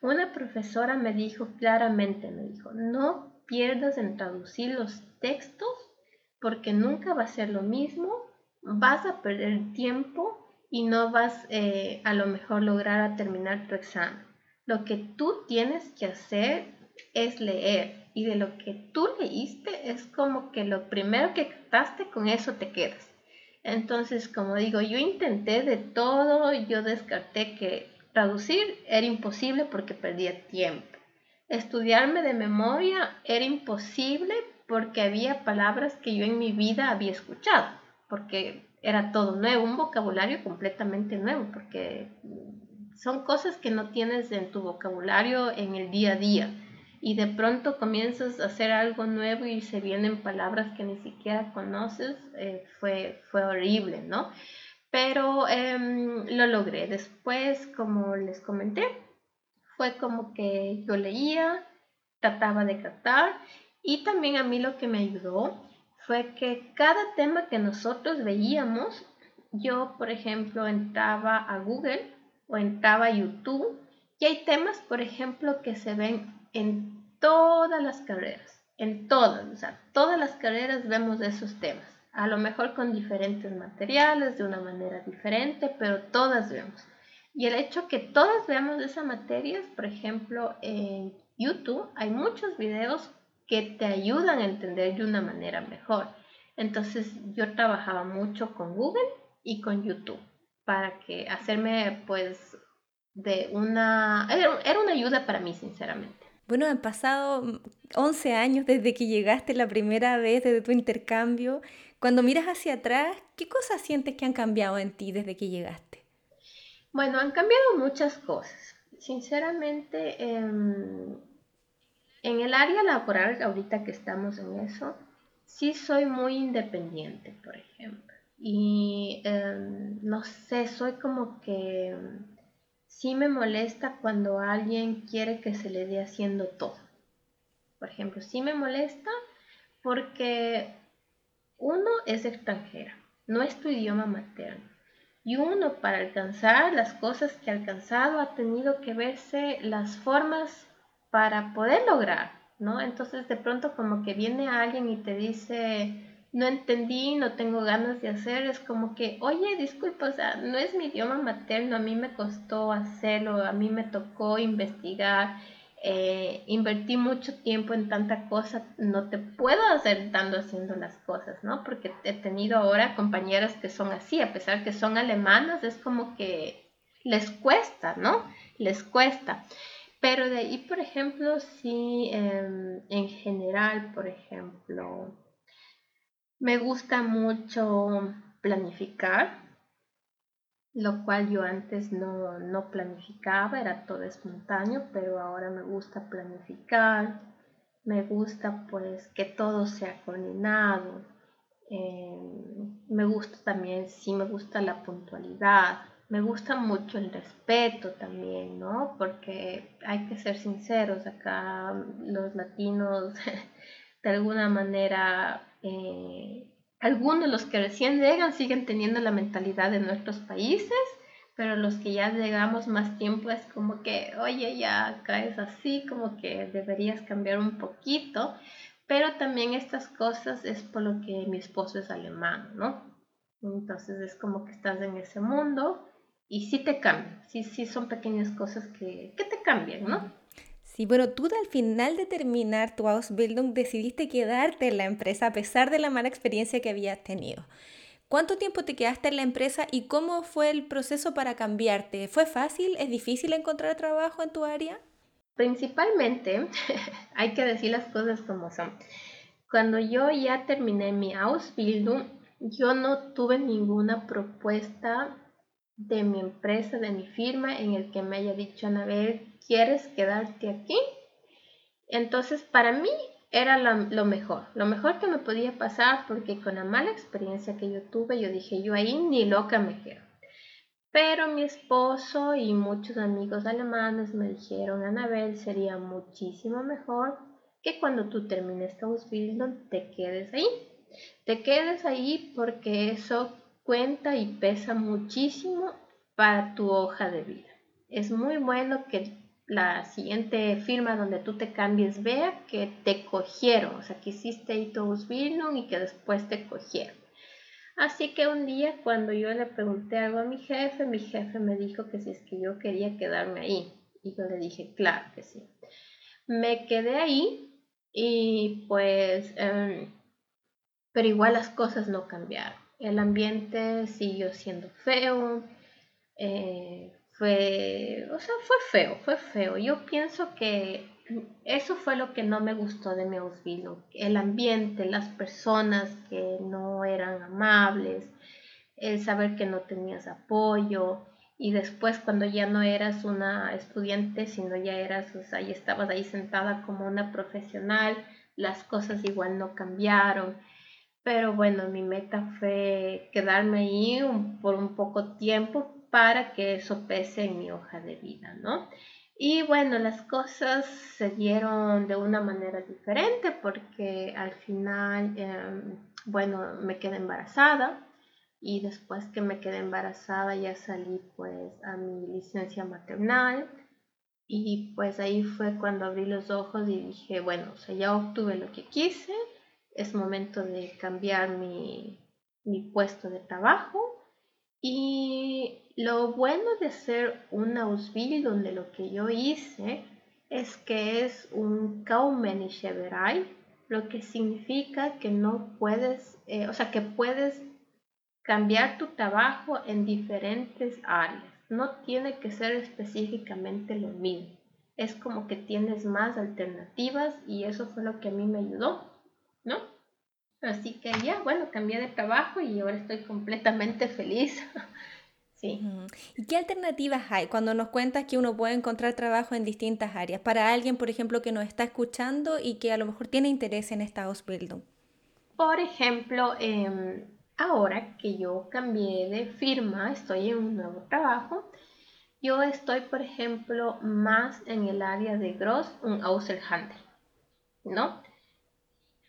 una profesora me dijo claramente, me dijo, no pierdas en traducir los textos porque nunca va a ser lo mismo, vas a perder tiempo y no vas eh, a lo mejor lograr a terminar tu examen. Lo que tú tienes que hacer es leer y de lo que tú leíste es como que lo primero que captaste con eso te quedas. Entonces, como digo, yo intenté de todo, yo descarté que traducir era imposible porque perdía tiempo. Estudiarme de memoria era imposible porque había palabras que yo en mi vida había escuchado, porque era todo nuevo, un vocabulario completamente nuevo, porque son cosas que no tienes en tu vocabulario en el día a día y de pronto comienzas a hacer algo nuevo y se vienen palabras que ni siquiera conoces, eh, fue, fue horrible, ¿no? Pero em, lo logré. Después, como les comenté, fue como que yo leía, trataba de captar y también a mí lo que me ayudó fue que cada tema que nosotros veíamos, yo, por ejemplo, entraba a Google o entraba a YouTube y hay temas, por ejemplo, que se ven en todas las carreras, en todas, o sea, todas las carreras vemos esos temas, a lo mejor con diferentes materiales, de una manera diferente, pero todas vemos. Y el hecho que todas veamos esas materias, por ejemplo, en YouTube hay muchos videos que te ayudan a entender de una manera mejor. Entonces yo trabajaba mucho con Google y con YouTube para que hacerme pues de una... Era una ayuda para mí, sinceramente. Bueno, han pasado 11 años desde que llegaste la primera vez, desde tu intercambio. Cuando miras hacia atrás, ¿qué cosas sientes que han cambiado en ti desde que llegaste? Bueno, han cambiado muchas cosas. Sinceramente, em, en el área laboral, ahorita que estamos en eso, sí soy muy independiente, por ejemplo. Y em, no sé, soy como que sí me molesta cuando alguien quiere que se le dé haciendo todo. Por ejemplo, sí me molesta porque uno es extranjera, no es tu idioma materno. Y uno para alcanzar las cosas que ha alcanzado ha tenido que verse las formas para poder lograr, ¿no? Entonces de pronto como que viene alguien y te dice, no entendí, no tengo ganas de hacer, es como que, oye, disculpa, o sea, no es mi idioma materno, a mí me costó hacerlo, a mí me tocó investigar, eh, invertí mucho tiempo en tanta cosa, no te puedo hacer dando haciendo las cosas, ¿no? Porque he tenido ahora compañeras que son así, a pesar que son alemanas, es como que les cuesta, ¿no? Les cuesta. Pero de ahí, por ejemplo, sí, em, en general, por ejemplo, me gusta mucho planificar, lo cual yo antes no, no, planificaba, era todo espontáneo, pero ahora me gusta planificar, me gusta pues que todo sea coordinado, em, me gusta también, sí me gusta la puntualidad, me gusta mucho el respeto también, ¿no? Porque hay que ser sinceros, acá los latinos de alguna manera eh, algunos de los que recién llegan siguen teniendo la mentalidad de nuestros países, pero los que ya llegamos más tiempo es como que, oye, ya caes así, como que deberías cambiar un poquito, pero también estas cosas es por lo que mi esposo es alemán, ¿no? Entonces es como que estás en ese mundo y sí te cambian, sí, sí son pequeñas cosas que, que te cambian, ¿no? Sí, bueno, tú al final de terminar tu Ausbildung decidiste quedarte en la empresa a pesar de la mala experiencia que habías tenido. ¿Cuánto tiempo te quedaste en la empresa y cómo fue el proceso para cambiarte? ¿Fue fácil? ¿Es difícil encontrar trabajo en tu área? Principalmente, hay que decir las cosas como son. Cuando yo ya terminé mi Ausbildung, yo no tuve ninguna propuesta de mi empresa, de mi firma, en el que me haya dicho, Anabel, ¿quieres quedarte aquí? Entonces, para mí era lo mejor, lo mejor que me podía pasar porque con la mala experiencia que yo tuve, yo dije, yo ahí ni loca me quedo. Pero mi esposo y muchos amigos alemanes me dijeron, Anabel, sería muchísimo mejor que cuando tú termines tu Ausbildung te quedes ahí. Te quedes ahí porque eso cuenta y pesa muchísimo para tu hoja de vida. Es muy bueno que la siguiente firma donde tú te cambies vea que te cogieron, o sea, que hiciste ahí tu y que después te cogieron. Así que un día cuando yo le pregunté algo a mi jefe, mi jefe me dijo que si es que yo quería quedarme ahí. Y yo le dije, claro que sí. Me quedé ahí y pues, em, pero igual las cosas no cambiaron. El ambiente siguió siendo feo, eh, fue, o sea, fue feo, fue feo. Yo pienso que eso fue lo que no me gustó de mi Ausbildung, el ambiente, las personas que no eran amables, el saber que no tenías apoyo y después cuando ya no eras una estudiante, sino ya eras, o sea, ya estabas ahí sentada como una profesional, las cosas igual no cambiaron. Pero bueno, mi meta fue quedarme ahí por un poco tiempo para que eso pese en mi hoja de vida, ¿no? Y bueno, las cosas se dieron de una manera diferente porque al final, em, bueno, me quedé embarazada y después que me quedé embarazada ya salí pues a mi licencia maternal y pues ahí fue cuando abrí los ojos y dije, bueno, ya obtuve lo que quise, es momento de cambiar mi, mi puesto de trabajo y lo bueno de ser un Ausbildung, donde lo que yo hice, es que es un Kaumännische lo que significa que no puedes, eh, o sea, que puedes cambiar tu trabajo en diferentes áreas. No tiene que ser específicamente lo mismo. Es como que tienes más alternativas y eso fue lo que a mí me ayudó, ¿no? Así que ya, bueno, cambié de trabajo y ahora estoy completamente feliz. sí. ¿Y qué alternativas hay cuando nos cuentas que uno puede encontrar trabajo en distintas áreas? Para alguien, por ejemplo, que nos está escuchando y que a lo mejor tiene interés en esta Ausbildung. Por ejemplo, em, ahora que yo cambié de firma, estoy en un nuevo trabajo, yo estoy, por ejemplo, más en el área de Gross un Außerhandel, ¿no?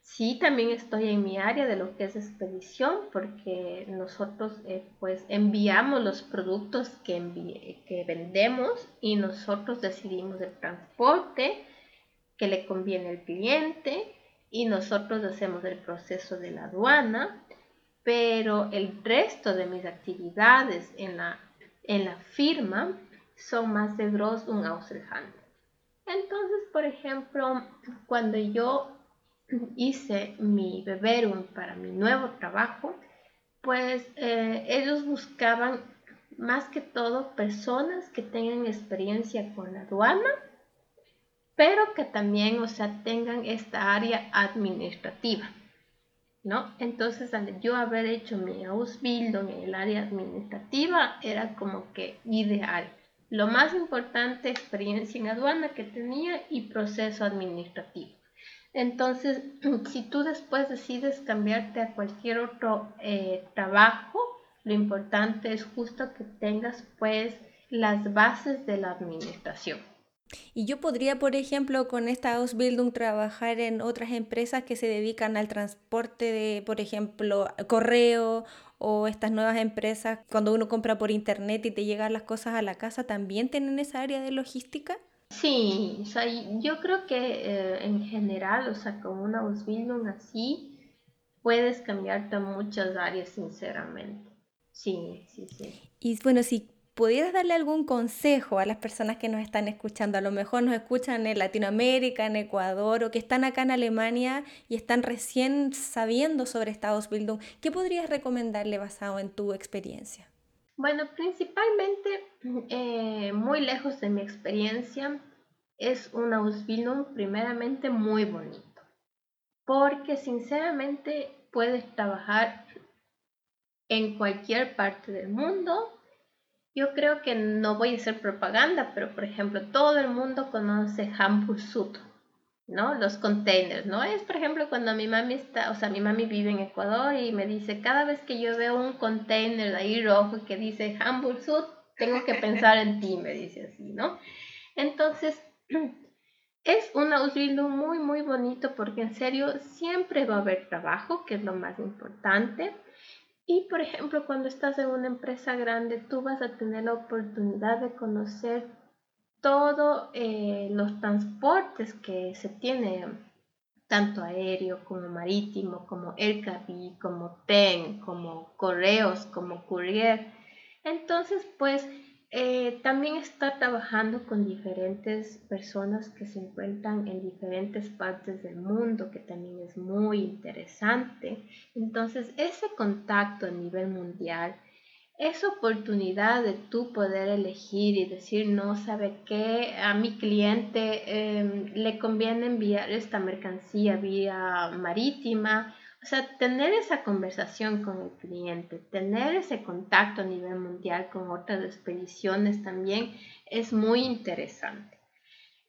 Sí, también estoy en mi área de lo que es expedición porque nosotros eh, pues enviamos los productos que, vendemos y nosotros decidimos el transporte que le conviene al cliente y nosotros hacemos el proceso de la aduana, pero el resto de mis actividades en la, en la firma son más de Gross un. Entonces, por ejemplo, cuando yo hice mi beberum para mi nuevo trabajo, pues eh, ellos buscaban más que todo personas que tengan experiencia con la aduana, pero que también, o sea, tengan esta área administrativa, ¿no? Entonces, al yo haber hecho mi Ausbildung en el área administrativa era como que ideal. Lo más importante, experiencia en aduana que tenía y proceso administrativo. Entonces, si tú después decides cambiarte a cualquier otro eh, trabajo, lo importante es justo que tengas pues las bases de la administración. Y yo podría, por ejemplo, con esta Ausbildung trabajar en otras empresas que se dedican al transporte de, por ejemplo, correo o estas nuevas empresas, cuando uno compra por internet y te llegan las cosas a la casa, ¿también tienen esa área de logística? Sí, o sea, yo creo que eh, en general, o sea, con una Ausbildung así, puedes cambiarte muchas áreas, sinceramente. Sí, sí, sí. Y bueno, si pudieras darle algún consejo a las personas que nos están escuchando, a lo mejor nos escuchan en Latinoamérica, en Ecuador o que están acá en Alemania y están recién sabiendo sobre esta Ausbildung, ¿qué podrías recomendarle basado en tu experiencia? Bueno, principalmente, eh, muy lejos de mi experiencia, es un Ausbildung primeramente muy bonito, porque sinceramente puedes trabajar en cualquier parte del mundo. Yo creo que no voy a hacer propaganda, pero por ejemplo, todo el mundo conoce Hamburg Sud. ¿No? Los containers, ¿no? Es, por ejemplo, cuando mi mami está, o sea, mi mami vive en Ecuador y me dice, cada vez que yo veo un container ahí rojo que dice Hamburg Sud, tengo que pensar en ti, me dice así, ¿no? Entonces, es un Ausbildung muy, muy bonito porque en serio siempre va a haber trabajo, que es lo más importante. Y, por ejemplo, cuando estás en una empresa grande, tú vas a tener la oportunidad de conocer todos eh, los transportes que se tienen, tanto aéreo como marítimo, como Aircabi, como TEN, como correos, como courier. Entonces, pues eh, también está trabajando con diferentes personas que se encuentran en diferentes partes del mundo, que también es muy interesante. Entonces, ese contacto a nivel mundial, esa oportunidad de tú poder elegir y decir, no, sabe qué, a mi cliente em, le conviene enviar esta mercancía vía marítima o sea, tener esa conversación con el cliente, tener ese contacto a nivel mundial con otras expediciones también es muy interesante.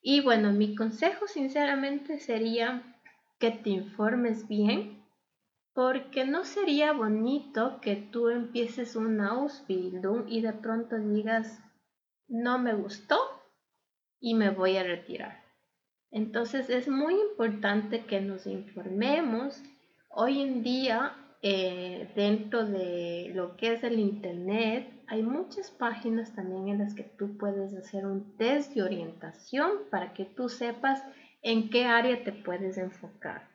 Y bueno, mi consejo sinceramente sería que te informes bien, porque no sería bonito que tú empieces una Ausbildung y de pronto digas, no me gustó y me voy a retirar. Entonces es muy importante que nos informemos Hoy en día, eh, dentro de lo que es el Internet, hay muchas páginas también en las que tú puedes hacer un test de orientación para que tú sepas en qué área te puedes enfocar.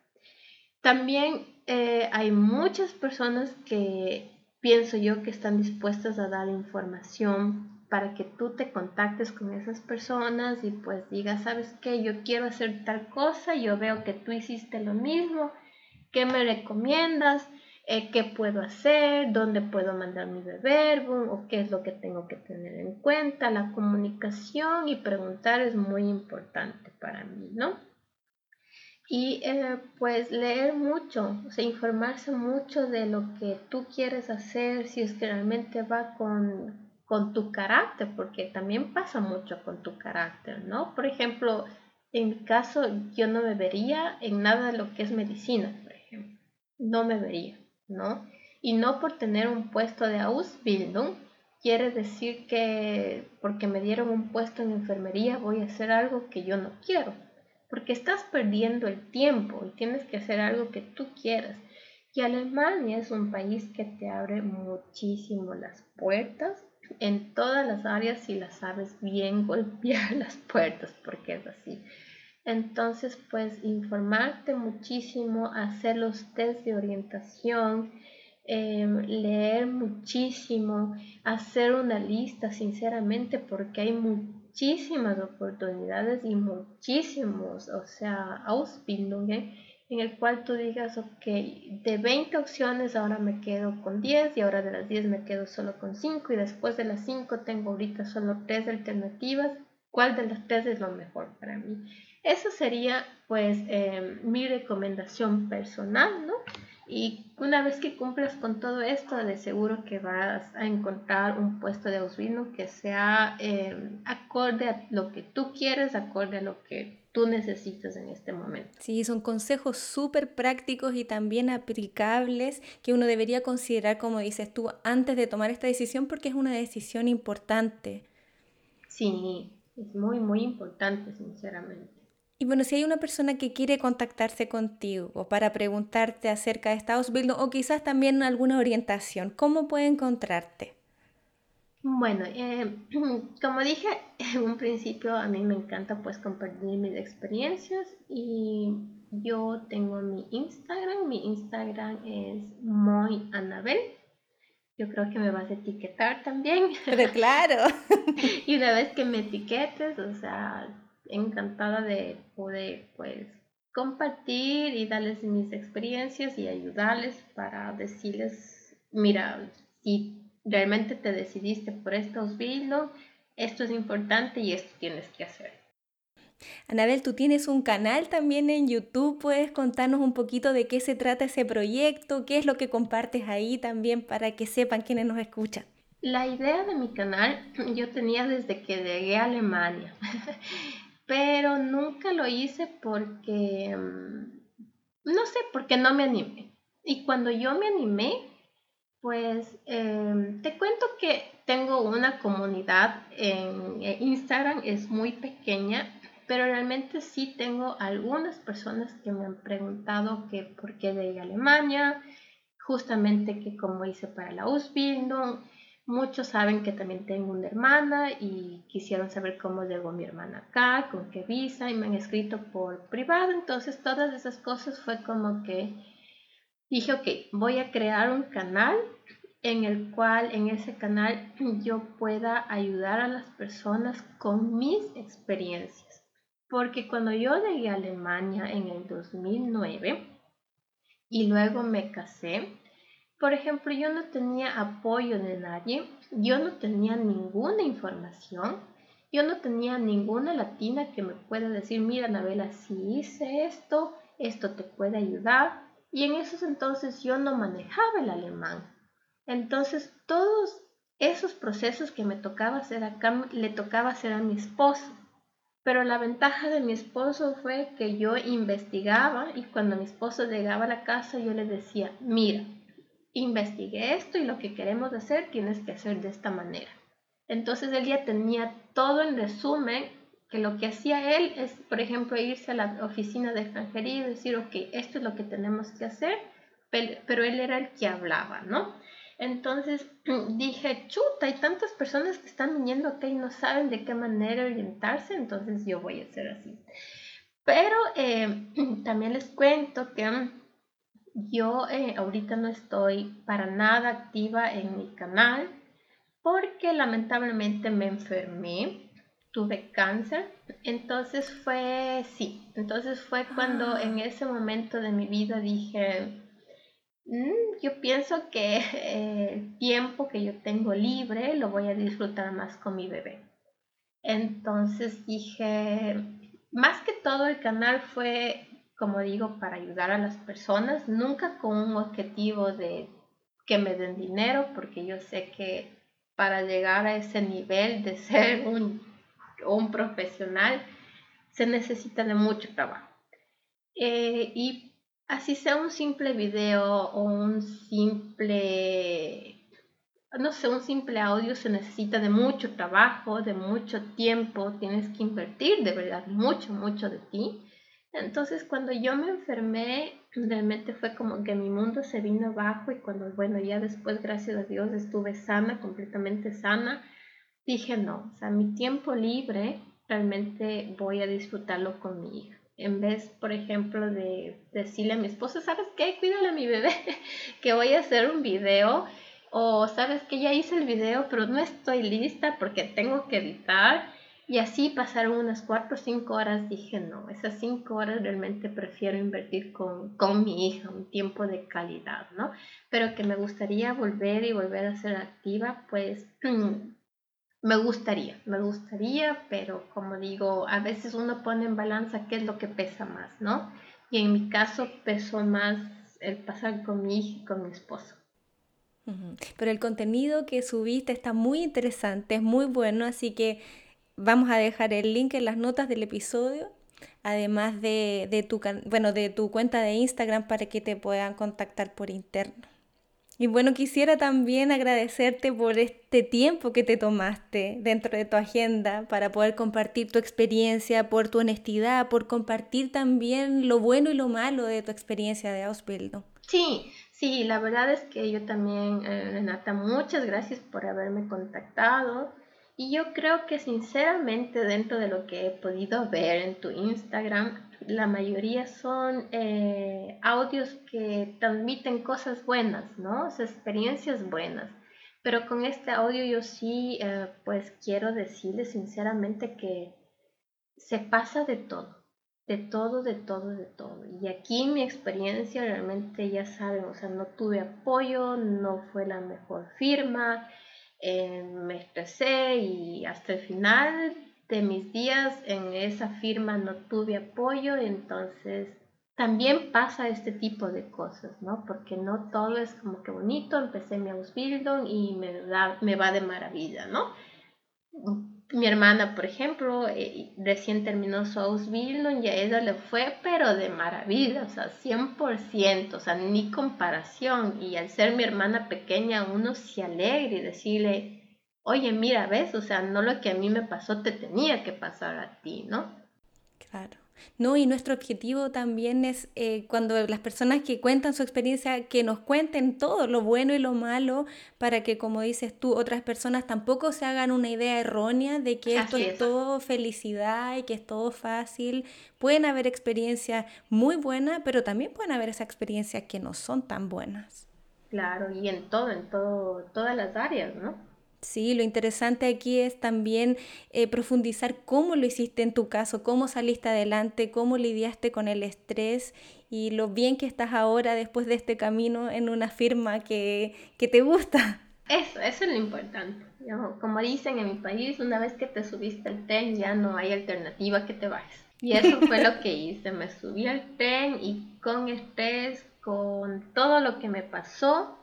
También eh, hay muchas personas que pienso yo que están dispuestas a dar información para que tú te contactes con esas personas y pues digas, ¿sabes qué? Yo quiero hacer tal cosa, yo veo que tú hiciste lo mismo ¿Qué me recomiendas? Eh, ¿Qué puedo hacer? ¿Dónde puedo mandar mi verbo? ¿O qué es lo que tengo que tener en cuenta? La comunicación y preguntar es muy importante para mí, ¿no? Y eh, pues leer mucho, o sea, informarse mucho de lo que tú quieres hacer, si es que realmente va con, con tu carácter, porque también pasa mucho con tu carácter, ¿no? Por ejemplo, en mi caso, yo no me vería en nada de lo que es medicina, no me vería, ¿no? Y no por tener un puesto de Ausbildung quiere decir que porque me dieron un puesto en enfermería voy a hacer algo que yo no quiero, porque estás perdiendo el tiempo y tienes que hacer algo que tú quieras. Y Alemania es un país que te abre muchísimo las puertas en todas las áreas si las sabes bien golpear las puertas, porque es así. Entonces, pues informarte muchísimo, hacer los test de orientación, em, leer muchísimo, hacer una lista, sinceramente, porque hay muchísimas oportunidades y muchísimos, o sea, Ausbildungen, en el cual tú digas, ok, de 20 opciones ahora me quedo con 10 y ahora de las 10 me quedo solo con 5 y después de las 5 tengo ahorita solo 3 alternativas, ¿cuál de las 3 es lo mejor para mí? Eso sería pues eh, mi recomendación personal, ¿no? Y una vez que cumplas con todo esto, de seguro que vas a encontrar un puesto de Ausbildung que sea eh, acorde a lo que tú quieres, acorde a lo que tú necesitas en este momento. Sí, son consejos súper prácticos y también aplicables que uno debería considerar, como dices tú, antes de tomar esta decisión porque es una decisión importante. Sí, es muy, muy importante, sinceramente. Y bueno, si hay una persona que quiere contactarse contigo o para preguntarte acerca de Estados Unidos o quizás también alguna orientación, ¿cómo puede encontrarte? Bueno, eh, como dije en un principio, a mí me encanta pues compartir mis experiencias y yo tengo mi Instagram, mi Instagram es muy Anabel. Yo creo que me vas a etiquetar también. Pero claro. y una vez que me etiquetes, o sea, encantada de poder pues compartir y darles mis experiencias y ayudarles para decirles, mira, si realmente te decidiste por estos vinos, esto es importante y esto tienes que hacer. Anabel, tú tienes un canal también en YouTube, ¿puedes contarnos un poquito de qué se trata ese proyecto? ¿Qué es lo que compartes ahí también para que sepan quienes nos escuchan? La idea de mi canal yo tenía desde que llegué a Alemania. pero nunca lo hice porque, mm, no sé, porque no me animé. Y cuando yo me animé, pues em, te cuento que tengo una comunidad en Instagram, es muy pequeña, pero realmente sí tengo algunas personas que me han preguntado que por qué de Alemania, justamente que cómo hice para la Ausbildung, Muchos saben que también tengo una hermana y quisieron saber cómo llegó mi hermana acá, con qué visa y me han escrito por privado. Entonces todas esas cosas fue como que dije, ok, voy a crear un canal en el cual en ese canal yo pueda ayudar a las personas con mis experiencias. Porque cuando yo llegué a Alemania en el 2009 y luego me casé, por ejemplo, yo no tenía apoyo de nadie, yo no tenía ninguna información, yo no tenía ninguna latina que me pueda decir, mira, Nabela, si hice esto, esto te puede ayudar. Y en esos entonces yo no manejaba el alemán. Entonces, todos esos procesos que me tocaba hacer acá, le tocaba hacer a mi esposo. Pero la ventaja de mi esposo fue que yo investigaba y cuando mi esposo llegaba a la casa yo le decía, mira, investigué esto y lo que queremos hacer tienes que hacer de esta manera. Entonces él ya tenía todo en resumen, que lo que hacía él es, por ejemplo, irse a la oficina de extranjería y decir, ok, esto es lo que tenemos que hacer, pero él era el que hablaba, ¿no? Entonces dije, chuta, hay tantas personas que están viniendo acá y no saben de qué manera orientarse, entonces yo voy a hacer así. Pero eh, también les cuento que yo eh, ahorita no estoy para nada activa en mi canal porque lamentablemente me enfermé, tuve cáncer, entonces fue, sí, entonces fue cuando ah. en ese momento de mi vida dije, Mm, yo pienso que eh, el tiempo que yo tengo libre lo voy a disfrutar más con mi bebé. Entonces dije, más que todo el canal fue, como digo, para ayudar a las personas, nunca con un objetivo de que me den dinero, porque yo sé que para llegar a ese nivel de ser un, un profesional se necesita de mucho trabajo. Eh, y así sea un simple video o un simple, no sé, un simple audio se necesita de mucho trabajo, de mucho tiempo, tienes que invertir de verdad mucho, mucho de ti. Entonces cuando yo me enfermé, realmente fue como que mi mundo se vino abajo y cuando, bueno, ya después, gracias a Dios, estuve sana, completamente sana, dije no, o sea, mi tiempo libre realmente voy a disfrutarlo con mi hija en vez, por ejemplo, de decirle a mi esposo, ¿sabes qué? Cuídale a mi bebé, que voy a hacer un video. O, ¿sabes que Ya hice el video, pero no estoy lista porque tengo que editar. Y así pasaron unas cuatro o cinco horas. Dije, no, esas cinco horas realmente prefiero invertir con, con mi hija, un tiempo de calidad, ¿no? Pero que me gustaría volver y volver a ser activa, pues Me gustaría, me gustaría, pero como digo, a veces uno pone en balanza qué es lo que pesa más, ¿no? Y en mi caso pesó más el pasar con mi hija y con mi esposo. Pero el contenido que subiste está muy interesante, es muy bueno, así que vamos a dejar el link en las notas del episodio, además de, de tu, bueno, de tu cuenta de Instagram para que te puedan contactar por interno. Y bueno, quisiera también agradecerte por este tiempo que te tomaste dentro de tu agenda para poder compartir tu experiencia, por tu honestidad, por compartir también lo bueno y lo malo de tu experiencia de Ausbildung. Sí, sí, la verdad es que yo también, eh, Renata, muchas gracias por haberme contactado. Y yo creo que sinceramente dentro de lo que he podido ver en tu Instagram, la mayoría son eh, audios que transmiten cosas buenas, ¿no? experiencias buenas. Pero con este audio yo sí, eh, pues quiero decirles sinceramente que se pasa de todo, de todo, de todo, de todo. Y aquí mi experiencia realmente ya saben, o sea, no tuve apoyo, no fue la mejor firma, eh, me estresé y hasta el final de mis días en esa firma no tuve apoyo, entonces también pasa este tipo de cosas, ¿no? Porque no todo es como que bonito, empecé mi Ausbildung y me, me va de maravilla, ¿no? Mi hermana, por ejemplo, eh, recién terminó su Ausbildung y a ella le fue, pero de maravilla, o sea, 100%, o sea, ni comparación. Y al ser mi hermana pequeña, uno se alegra y decirle, oye, mira, ves, o sea, no lo que a mí me pasó te tenía que pasar a ti, ¿no? Claro. No, y nuestro objetivo también es eh, cuando las personas que cuentan su experiencia, que nos cuenten todo, lo bueno y lo malo, para que, como dices tú, otras personas tampoco se hagan una idea errónea de que esto es, todo felicidad y que es todo fácil. Pueden haber experiencias muy buenas, pero también pueden haber esas experiencias que no son tan buenas. Claro, y en todo, en todo, todas las áreas, ¿no? Sí, lo interesante aquí es también eh, profundizar cómo lo hiciste en tu caso, cómo saliste adelante, cómo lidiaste con el estrés y lo bien que estás ahora después de este camino en una firma que, que te gusta. Eso, eso es lo importante. Como dicen en mi país, una vez que te subiste al tren ya no hay alternativa que te bajes. Y eso fue lo que hice. Me subí al tren y con estrés, con todo lo que me pasó,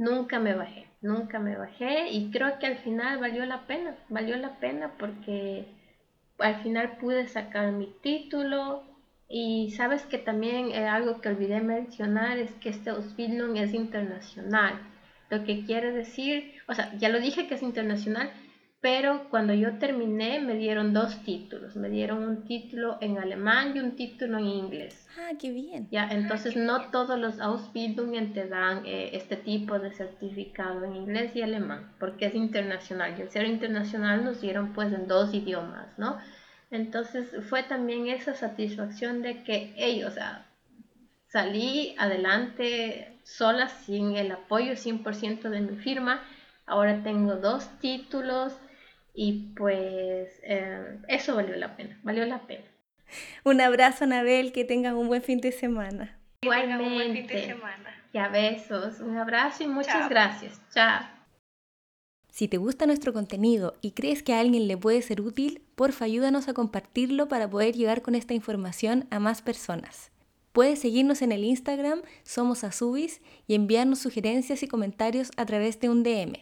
nunca me bajé. Nunca me bajé y creo que al final valió la pena. Valió la pena porque al final pude sacar mi título. Y sabes que también eh, algo que olvidé mencionar es que este Ausbildung es internacional. Lo que quiere decir, o sea, ya lo dije que es internacional, pero cuando yo terminé me dieron dos títulos. Me dieron un título en alemán y un título en inglés. Ah, qué bien. Ya, entonces no todos los Ausbildungen te dan eh, este tipo de certificado en inglés y alemán, porque es internacional. Y al ser internacional nos dieron pues en dos idiomas, ¿no? Entonces fue también esa satisfacción de que, ellos, o sea, salí adelante sola, sin el apoyo 100% de mi firma. Ahora tengo dos títulos y pues eh, eso valió la pena, valió la pena. Un abrazo, Anabel, que tengan un buen fin de semana. Igualmente. Ya besos, un abrazo y muchas gracias. Chao. Si te gusta nuestro contenido y crees que a alguien le puede ser útil, porfa ayúdanos a compartirlo para poder llegar con esta información a más personas. Puedes seguirnos en el Instagram Somos Azubis y enviarnos sugerencias y comentarios a través de un DM.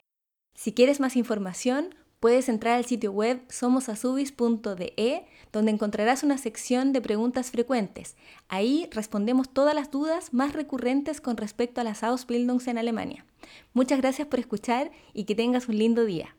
Si quieres más información, puedes entrar al sitio web somosazubis.de, donde encontrarás una sección de preguntas frecuentes. Ahí respondemos todas las dudas más recurrentes con respecto a las Ausbildungs en Alemania. Muchas gracias por escuchar y que tengas un lindo día.